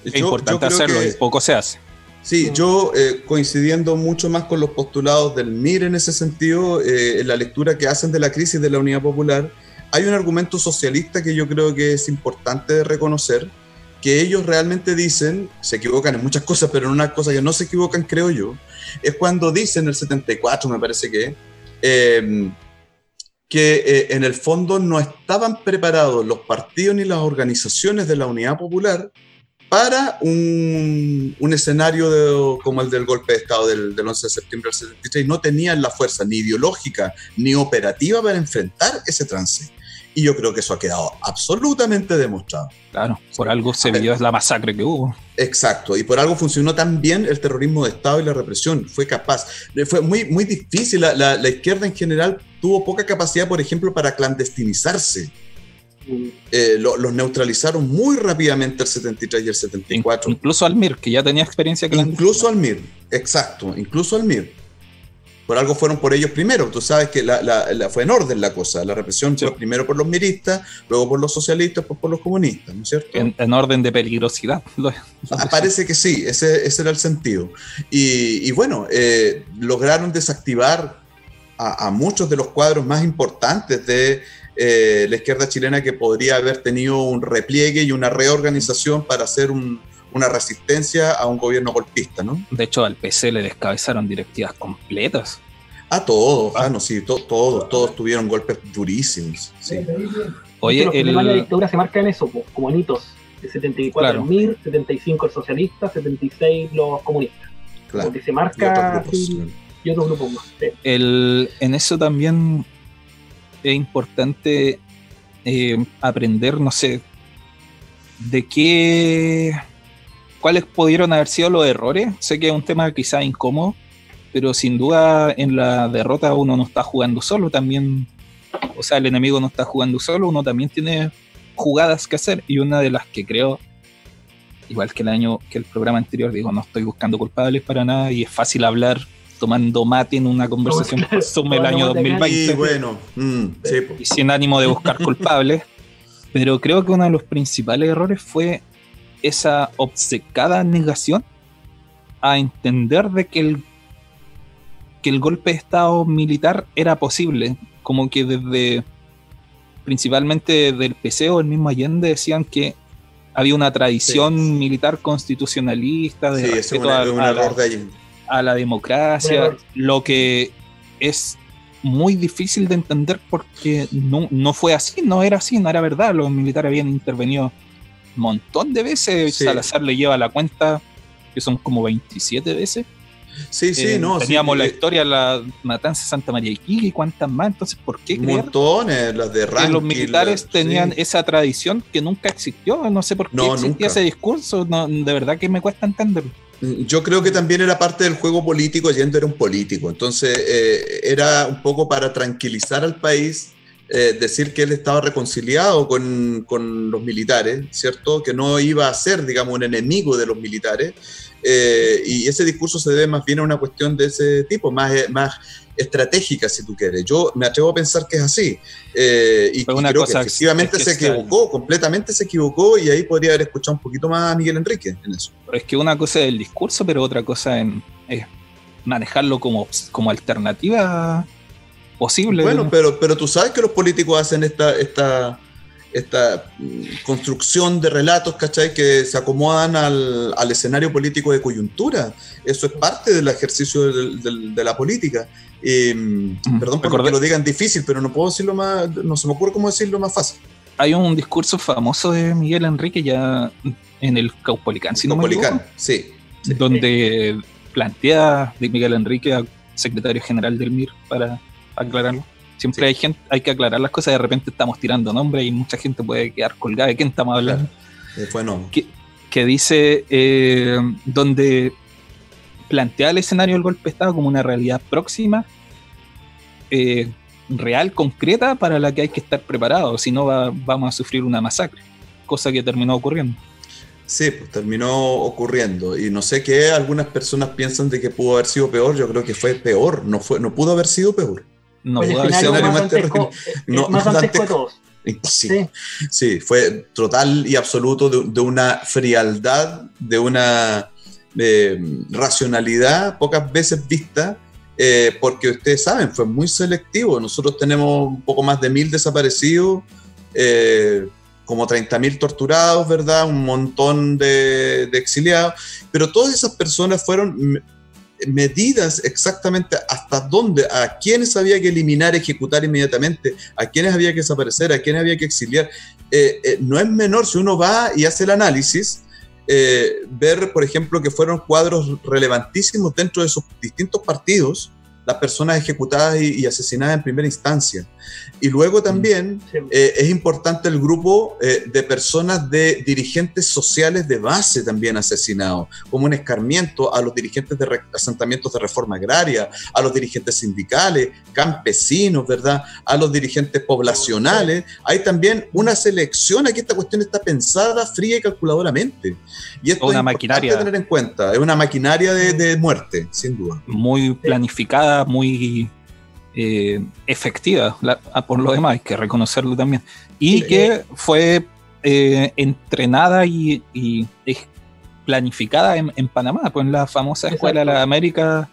Es yo- yo importante creo hacerlo que- y poco se hace. Sí, Mm. yo eh, coincidiendo mucho más con los postulados del MIR en ese sentido, eh, en la lectura que hacen de la crisis de la Unidad Popular, hay un argumento socialista que yo creo que es importante de reconocer, que ellos realmente dicen, se equivocan en muchas cosas, pero en una cosa que no se equivocan, creo yo, es cuando dicen el 74, me parece que, eh, que en el fondo no estaban preparados los partidos ni las organizaciones de la Unidad Popular para un, escenario como el del golpe de Estado del, del 11 de septiembre del 73. No tenían la fuerza ni ideológica ni operativa para enfrentar ese trance. Y yo creo que eso ha quedado absolutamente demostrado. Claro, por algo se vio la masacre que hubo. Exacto, y por algo funcionó tan bien el terrorismo de Estado y la represión. Fue capaz. Fue muy, muy difícil. La, la- la izquierda en general tuvo poca capacidad, por ejemplo, para clandestinizarse. Mm, Eh, lo- los neutralizaron muy rápidamente el 73 y el 74. Incluso Almir, que ya tenía experiencia clandestina. Incluso al MIR, exacto, incluso al MIR. Por algo fueron por ellos primero. Tú sabes que la, la- la- fue en orden la cosa. La represión Sí. fue primero por los miristas, luego por los socialistas, después por los comunistas, ¿no es cierto? En, en orden de peligrosidad. (laughs) Ah, Parece que sí, ese, ese era el sentido. Y, y bueno, eh, lograron desactivar a, a muchos de los cuadros más importantes de eh, la izquierda chilena que podría haber tenido un repliegue y una reorganización para hacer un- una resistencia a un gobierno golpista, ¿no? De hecho, al PC le descabezaron directivas completas. A todos, Ah. ah, no, sí, to- todos, todos tuvieron golpes durísimos. Sí. Oye, los problemas de la dictadura se marcan en eso, como en hitos. El 74 Claro. el MIR, 75 el socialista, 76 los comunistas. Claro. Porque se Y marca y otros grupos más. sí. el- en eso también es importante eh, aprender, no sé, de qué, cuáles pudieron haber sido los errores. Sé que es un tema quizá incómodo, pero sin duda en la derrota uno no está jugando solo, también, o sea, el enemigo no está jugando solo, uno también tiene jugadas que hacer. Y una de las que creo, igual que el año, que el programa anterior, digo, no estoy buscando culpables para nada y es fácil hablar tomando mate en una conversación claro, por Zoom el año tomando mate acá. 2020 Y bueno, mm, sí, y sin ánimo de buscar culpables, (laughs) pero creo que uno de los principales errores fue esa obcecada negación a entender de que el, que el golpe de Estado militar era posible, como que desde principalmente del PC o el mismo Allende decían que había una tradición Sí. militar constitucionalista de Sí, ese es respeto un, a- un a la- de a la democracia, lo que es muy difícil de entender porque no, no fue así, no era así, no era verdad. Los militares habían intervenido montón de veces. Sí. Salazar le lleva la cuenta, que son como 27 veces. Sí, sí, Eh, no. sí, Teníamos la eh, historia, la matanza de Santa María Iquique y cuántas más. Entonces, ¿por qué creer Montones, las de que Rankin, los militares las- tenían sí. esa tradición que nunca existió? No sé por qué No, existía nunca. ese discurso. No, de verdad que me cuesta entenderlo. Yo creo que también era parte del juego político, Allende era un político, entonces eh, era un poco para tranquilizar al país, eh, decir que él estaba reconciliado con, con los militares, ¿cierto? Que no iba a ser, digamos, un enemigo de los militares, eh, y ese discurso se debe más bien a una cuestión de ese tipo, más, eh, más estratégica, si tú quieres. Yo me atrevo a pensar que es así, eh, y, una creo cosa que efectivamente es que se equivocó, completamente se equivocó, y ahí podría haber escuchado un poquito más a Miguel Enrique en eso. Es que una cosa es el discurso, pero otra cosa en- es manejarlo como, como alternativa Bueno, pero, pero tú sabes que los políticos hacen esta, esta, esta mm, construcción de relatos, ¿cachai? Que se acomodan al, al escenario político de coyuntura. Eso es parte del ejercicio del- del- de la política. Mm, Mm, perdón por que lo digan difícil, pero no puedo decirlo más, no se me ocurre cómo decirlo más fácil. Hay un discurso famoso de Miguel Enrique ya en el Caupolicán, si no me Caupolicán, sí. sí. donde plantea de Miguel Enrique a secretario general del MIR para aclararlo. Siempre Sí. hay gente, hay que aclarar las cosas, de repente estamos tirando nombres y mucha gente puede quedar colgada de quién estamos hablando. Eh, fue no. que, que dice eh, donde plantea el escenario del golpe de Estado como una realidad próxima, eh, real, concreta, para la que hay que estar preparados, si no va- vamos a sufrir una masacre, cosa que terminó ocurriendo. Sí, pues terminó ocurriendo. Y no sé qué, algunas personas piensan de que pudo haber sido peor. Yo creo que fue peor, no, fue, no pudo haber sido peor. No pudo haber sido- escenario más eh, No, más de todos. Imposible. Sí. Sí, fue total y absoluto de, de una frialdad, de una eh, racionalidad pocas veces vista, eh, porque ustedes saben, fue muy selectivo. Nosotros tenemos un poco más de mil desaparecidos, eh, como 30.000 torturados, ¿verdad? Un montón de, de exiliados, pero todas esas personas fueron medidas exactamente hasta dónde, a quiénes había que eliminar, ejecutar inmediatamente, a quiénes había que desaparecer, a quiénes había que exiliar. Eh, eh, no es menor si uno va y hace el análisis, eh, ver, por ejemplo, que fueron cuadros relevantísimos dentro de sus distintos partidos, las personas ejecutadas y, y asesinadas en primera instancia. Y luego también Sí. eh, es importante el grupo eh, de personas de dirigentes sociales de base también asesinados, como un escarmiento a los dirigentes de asentamientos de reforma agraria, a los dirigentes sindicales, campesinos, ¿verdad? A los dirigentes poblacionales. Hay también una selección, aquí esta cuestión está pensada fría y calculadoramente. Y esto Una es importante maquinaria. tener en cuenta, es una maquinaria de, de muerte, sin duda. muy planificada, muy eh, efectiva, la- por lo demás, hay que reconocerlo también. Y Sí. que fue eh, entrenada y, planificada en, en Panamá, pues en la famosa Escuela de la América,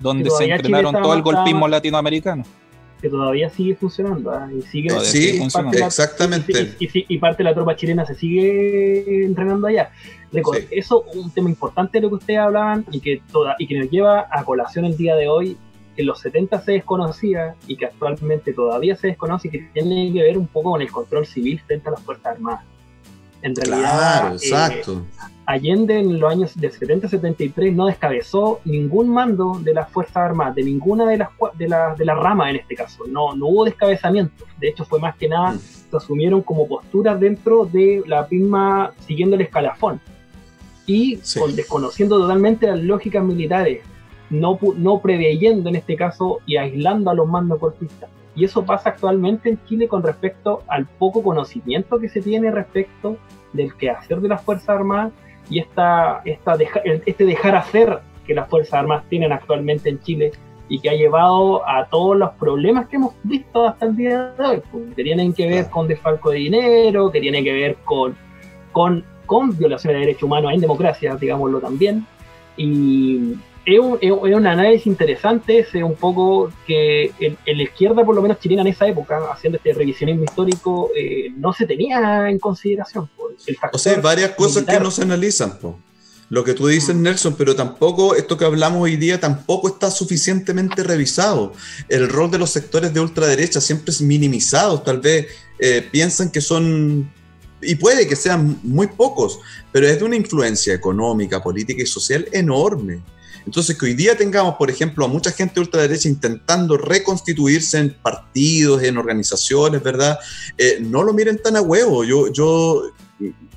donde se entrenaron todo el golpismo latinoamericano. Que todavía sigue funcionando ¿ah? y sigue Sí, parte de la- exactamente. y, y- y- y parte de la tropa chilena se sigue entrenando allá Reco- Sí. eso un tema importante de lo que ustedes hablaban y que toda y que nos lleva a colación el día de hoy que en los 70 se desconocía y que actualmente todavía se desconoce y que tiene que ver un poco con el control civil frente a las Fuerzas Armadas. En realidad, Claro, eh, exacto. Allende en los años de 70-73 no descabezó ningún mando de las Fuerzas Armadas, de ninguna de las de las de las ramas en este caso. No, no hubo descabezamiento. De hecho, fue más que nada, Mm. se asumieron como posturas dentro de la misma, siguiendo el escalafón. Y Sí. con- desconociendo totalmente las lógicas militares, no, no preveyendo en este caso y aislando a los mandos golpistas. Y eso pasa actualmente en Chile con respecto al poco conocimiento que se tiene respecto del quehacer de las Fuerzas Armadas y esta, esta deja- este dejar hacer que las Fuerzas Armadas tienen actualmente en Chile y que ha llevado a todos los problemas que hemos visto hasta el día de hoy, pues, que tienen que ver con desfalco de dinero, que tienen que ver con, con, con violaciones de derechos humanos en democracia, digámoslo también. Y es un, es un- es análisis interesante ese un poco que en, en la izquierda, por lo menos chilena en esa época, haciendo este revisionismo histórico, eh, no se tenía en consideración. el factor O sea, hay varias cosas militar. que no se analizan. po. Lo que tú dices, Nelson, pero tampoco, esto que hablamos hoy día, tampoco está suficientemente revisado. El rol de los sectores de ultraderecha siempre es minimizado. Tal vez eh, piensan que son, y puede que sean muy pocos, pero es de una influencia económica, política y social enorme. Entonces, que hoy día tengamos, por ejemplo, a mucha gente ultraderecha intentando reconstituirse en partidos, en organizaciones, ¿verdad? Eh, no lo miren tan a huevo. Yo, yo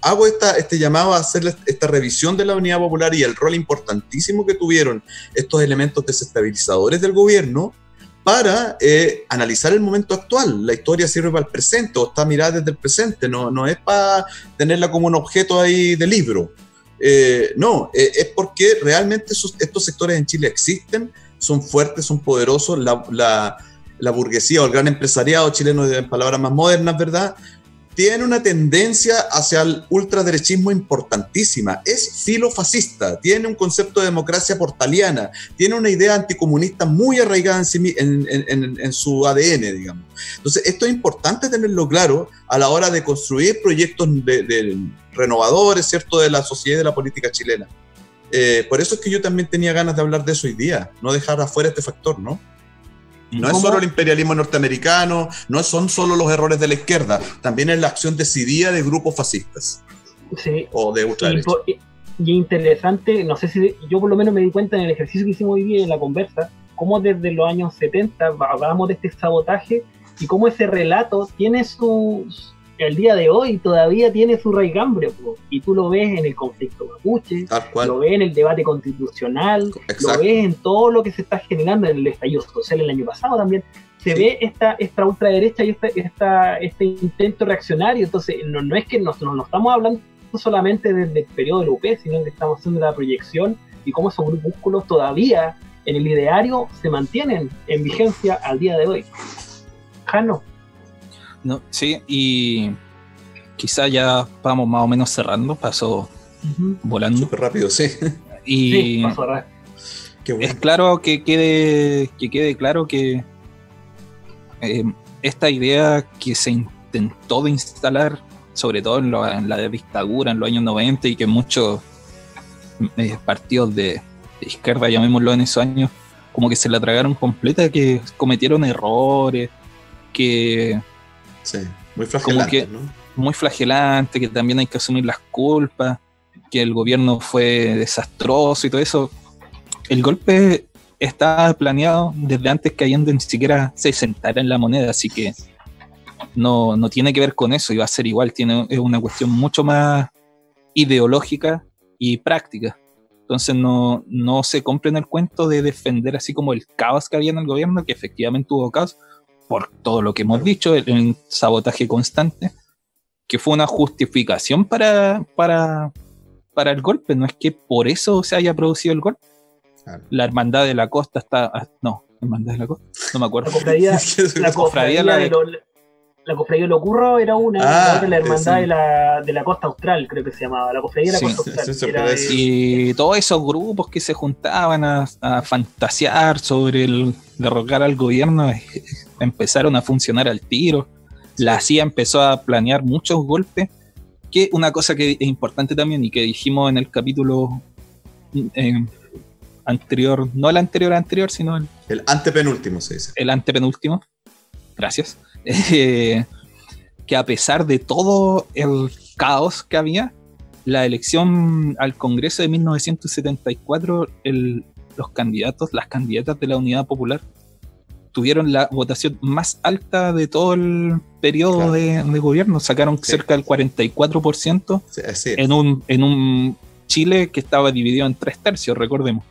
hago esta, este llamado a hacer esta revisión de la unidad popular y el rol importantísimo que tuvieron estos elementos desestabilizadores del gobierno para eh, analizar el momento actual. La historia sirve para el presente o está mirada desde el presente, no, no es para tenerla como un objeto ahí de libro. Eh, no, eh, es porque realmente estos sectores en Chile existen, son fuertes, son poderosos, la, la burguesía o el gran empresariado chileno, en palabras más modernas, ¿verdad? Tiene una tendencia hacia el ultraderechismo importantísima. Es filofascista, tiene un concepto de democracia portaliana, tiene una idea anticomunista muy arraigada en, su ADN, digamos. Entonces, esto es importante tenerlo claro a la hora de construir proyectos de, renovadores, ¿cierto?, de la sociedad y de la política chilena. Eh, por eso es que yo también tenía ganas de hablar de eso hoy día, no dejar afuera este factor, ¿no? No es solo el imperialismo norteamericano, no son solo los errores de la izquierda, también es la acción decidida de grupos fascistas. Sí. O de ultraderecha. Y, y, interesante, no sé si yo por lo menos me di cuenta en el ejercicio que hicimos hoy día en la conversa, cómo desde los años 70 hablábamos de este sabotaje y cómo ese relato tiene sus, el día de hoy todavía tiene su raigambre, y tú lo ves en el conflicto mapuche, lo ves en el debate constitucional, lo ves en todo lo que se está generando en el estallido social el año pasado también. Se ve esta, esta ultraderecha y esta, esta, este intento reaccionario. Entonces, no, no es que nos, no, estamos hablando solamente desde el periodo del UP, sino que estamos haciendo la proyección y cómo esos grupúsculos todavía en el ideario se mantienen en vigencia al día de hoy. Jano. No, sí, y quizá ya vamos más o menos cerrando, pasó volando. Súper rápido, sí. Y es claro que quede, que quede claro que eh, esta idea que se intentó de instalar, sobre todo en, la dictadura en los años 90 y que muchos eh, partidos de, de, izquierda, llamémoslo en esos años, como que se la tragaron completa, que cometieron errores, que Sí, muy flagelante, que, Muy flagelante, que también hay que asumir las culpas, que el gobierno fue desastroso y todo eso. El golpe estaba planeado desde antes que Allende ni siquiera se sentara en la moneda, así que no, no tiene que ver con eso y va a ser igual, tiene, es una cuestión mucho más ideológica y práctica. Entonces no, no se compre en el cuento de defender así como el caos que había en el gobierno, que efectivamente hubo caos, por todo lo que hemos dicho, el, sabotaje constante, que fue una justificación para, para, para el golpe, no es que por eso se haya producido el golpe. La hermandad de la costa está. Ah, no, hermandad de la costa, no me acuerdo. (laughs) La cofradía, la cofradía, la de, la cofradía Locurro era una, ah, la hermandad de, la, de la costa austral, creo que se llamaba, la cofradía de la costa austral. Y todos esos grupos que se juntaban a, a fantasear sobre el derrocar al gobierno eh, empezaron a funcionar al tiro. La CIA empezó a planear muchos golpes. Que una cosa que es importante también y que dijimos en el capítulo eh, anterior, no el anterior anterior, sino el, el antepenúltimo, se dice. El antepenúltimo. Gracias. Eh, (laughs) que a pesar de todo el caos que había, la elección al Congreso de 1974, los candidatos, las candidatas de la Unidad Popular, tuvieron la votación más alta de todo el periodo de, gobierno. Sacaron cerca del 44% en, un, en un Chile que estaba dividido en tres tercios, recordemos.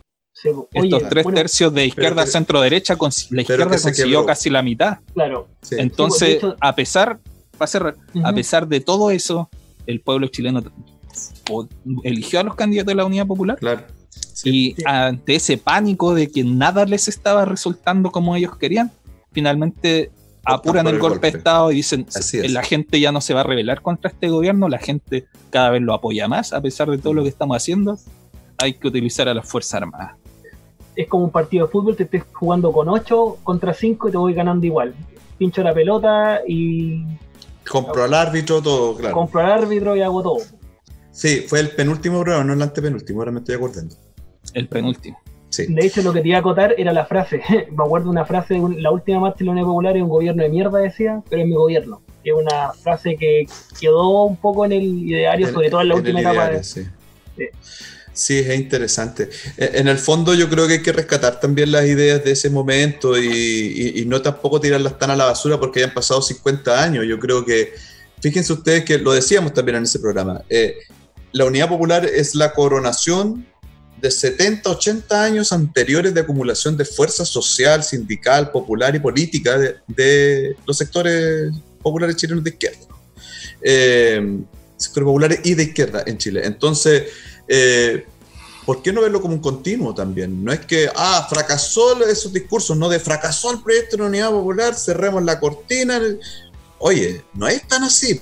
Estos tres tercios de izquierda a centro derecha, la izquierda consiguió casi la mitad. Claro. Entonces, a pesar, a pesar de todo eso, el pueblo chileno eligió a los candidatos de la Unidad Popular. Claro. Y ante ese pánico de que nada les estaba resultando como ellos querían, finalmente apuran el, golpe, de Estado y dicen, la gente ya no se va a rebelar contra este gobierno, la gente cada vez lo apoya más, a pesar de todo lo que estamos haciendo, hay que utilizar a las Fuerzas Armadas es como un partido de fútbol, te estés jugando con 8 contra 5 y te voy ganando igual. Pincho la pelota y. Compro al árbitro, todo, claro. Compro al árbitro y hago todo. Sí, fue el penúltimo programa, no el antepenúltimo, ahora me estoy acordando. El penúltimo. Sí. De hecho, lo que te iba a acotar era la frase. (laughs) me acuerdo una frase de la última marcha de la Unión Popular, es un gobierno de mierda, decía, pero es mi gobierno. Es una frase que quedó un poco en el ideario, sobre todo en la última etapa. sí. Sí, es interesante. En el fondo yo creo que hay que rescatar también las ideas de ese momento y, no tampoco tirarlas tan a la basura porque hayan pasado 50 años. Yo creo que, fíjense ustedes que lo decíamos también en ese programa, eh, la Unidad Popular es la coronación de 70, 80 años anteriores de acumulación de fuerza social, sindical, popular y política de, los sectores populares chilenos de izquierda. Eh, sectores populares y de izquierda en Chile. Entonces, eh, ¿por qué no verlo como un continuo también? No es que, ah, fracasó esos discursos, no de fracasó el proyecto de la Unidad Popular, cerremos la cortina. Oye, no es tan así.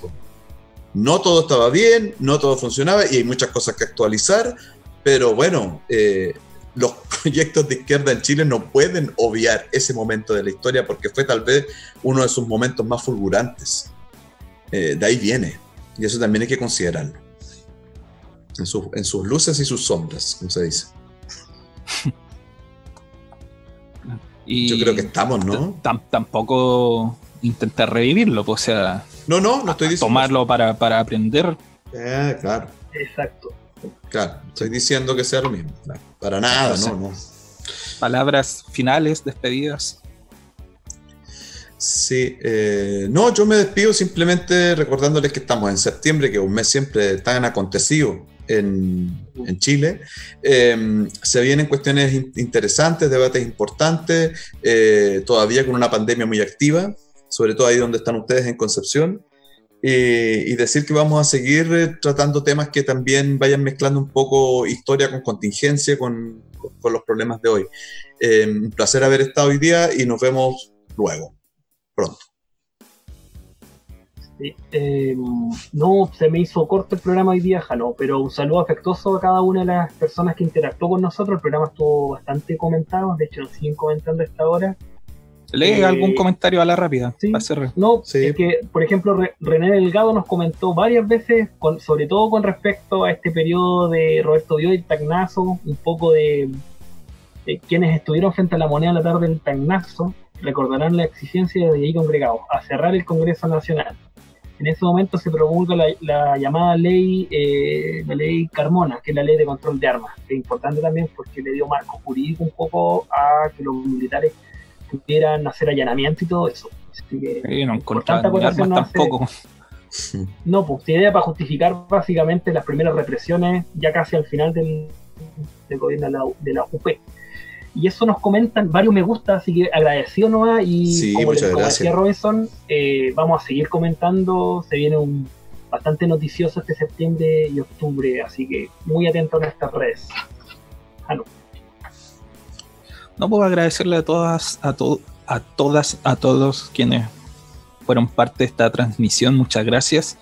No todo estaba bien, no todo funcionaba y hay muchas cosas que actualizar, pero bueno, eh, los (laughs) proyectos de izquierda en Chile no pueden obviar ese momento de la historia porque fue tal vez uno de sus momentos más fulgurantes. Eh, de ahí viene, y eso también hay que considerarlo en, sus luces y sus sombras, como se dice. (laughs) Y Yo creo que estamos, ¿no? tampoco intentar revivirlo, pues, o sea. No, no, no estoy diciendo. Tomarlo para, para aprender. Eh, claro. Exacto. Claro, estoy diciendo que sea lo mismo. Para nada, no, no. Palabras finales, despedidas. Sí, eh, no, yo me despido simplemente recordándoles que estamos en septiembre, que es un mes siempre tan acontecido en, Chile. Em, se vienen cuestiones interesantes, debates importantes, eh, todavía con una pandemia muy activa, sobre todo ahí donde están ustedes en Concepción. Y decir que vamos a seguir eh, tratando temas que también vayan mezclando un poco historia con contingencia, con, con los problemas de hoy. Em, un placer haber estado hoy día y nos vemos luego, pronto. Eh, no, se me hizo corto el programa hoy día, Jano, pero un saludo afectuoso a cada una de las personas que interactuó con nosotros. El programa estuvo bastante comentado, de hecho nos siguen comentando a esta hora. ¿Lee eh, algún comentario a la rápida? Sí, no, es que, por ejemplo, René Delgado nos comentó varias veces, sobre todo con respecto a este periodo de Roberto Dio y Tagnazo, un poco de, de, quienes estuvieron frente a la moneda a la tarde del Tagnazo, recordarán la exigencia de ahí congregados a cerrar el Congreso Nacional. En ese momento se promulga la, llamada ley, eh, la ley Carmona, que es la ley de control de armas, que es importante también porque le dio marco jurídico un poco a que los militares pudieran hacer allanamiento y todo eso. Así que, no armas tampoco. (laughs) No, pues tiene idea para justificar básicamente las primeras represiones ya casi al final del, gobierno de la, de la UP. Y eso nos comentan varios me gusta, así que agradecido nomás. Y como, muchas decía Robinson, eh, vamos a seguir comentando. Se viene un bastante noticioso este septiembre y octubre, así que muy atento a nuestras redes. Ah, no. Puedo agradecerle a todas, a, a todas, a todos quienes fueron parte de esta transmisión. Muchas gracias.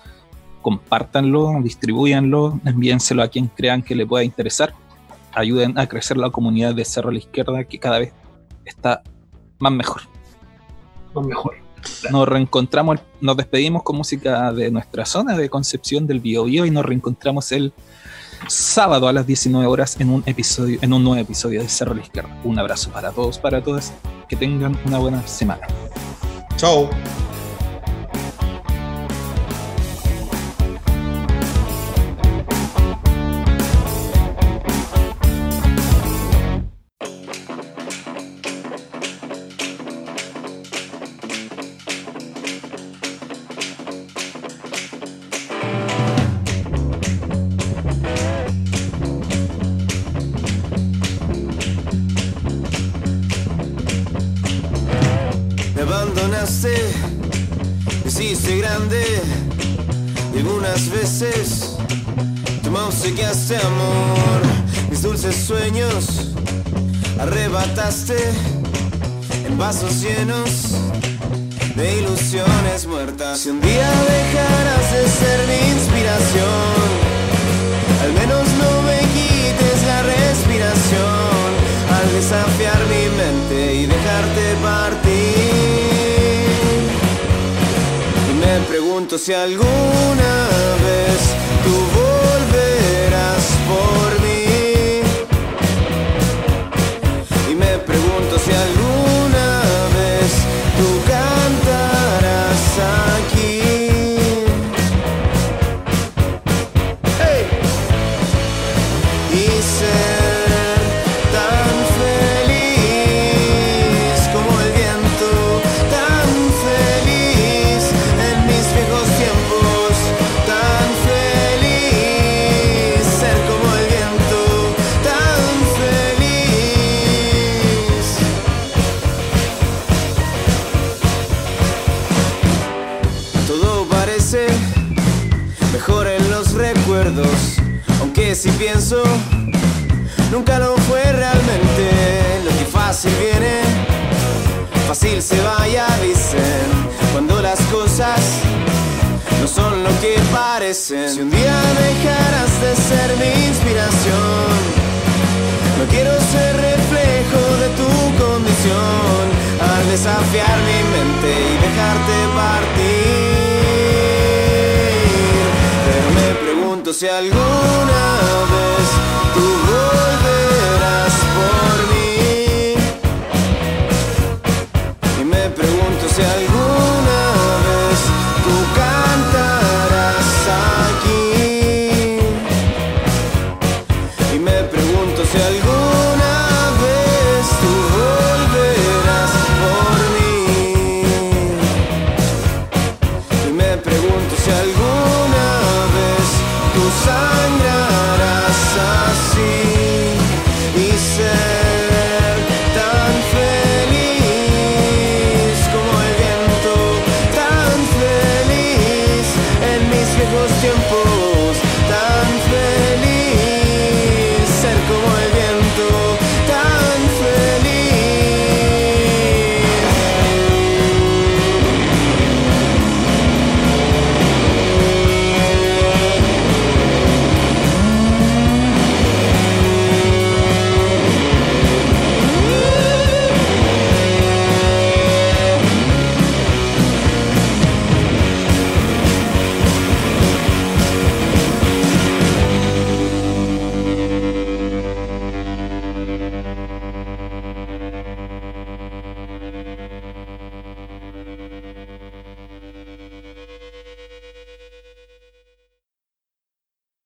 Compártanlo, distribuyanlo, envíenselo a quien crean que le pueda interesar ayuden a crecer la comunidad de Cerro a la Izquierda que cada vez está más mejor. Más mejor. Nos reencontramos, nos despedimos con música de nuestra zona de Concepción del Bio, y nos reencontramos el sábado a las 19 horas en un episodio, en un nuevo episodio de Cerro a la Izquierda. Un abrazo para todos, para todas, que tengan una buena semana. Chao. Si alguna vez tú parece, mejor en los recuerdos, aunque si pienso, nunca lo fue realmente. Lo que fácil viene, fácil se vaya, dicen, cuando las cosas no son lo que parecen. Si un día dejarás de ser mi inspiración, no quiero ser reflejo de tu condición al desafiar mi mente y dejarte partir. si alguna vez tú volverás por mí. Y me pregunto si alguna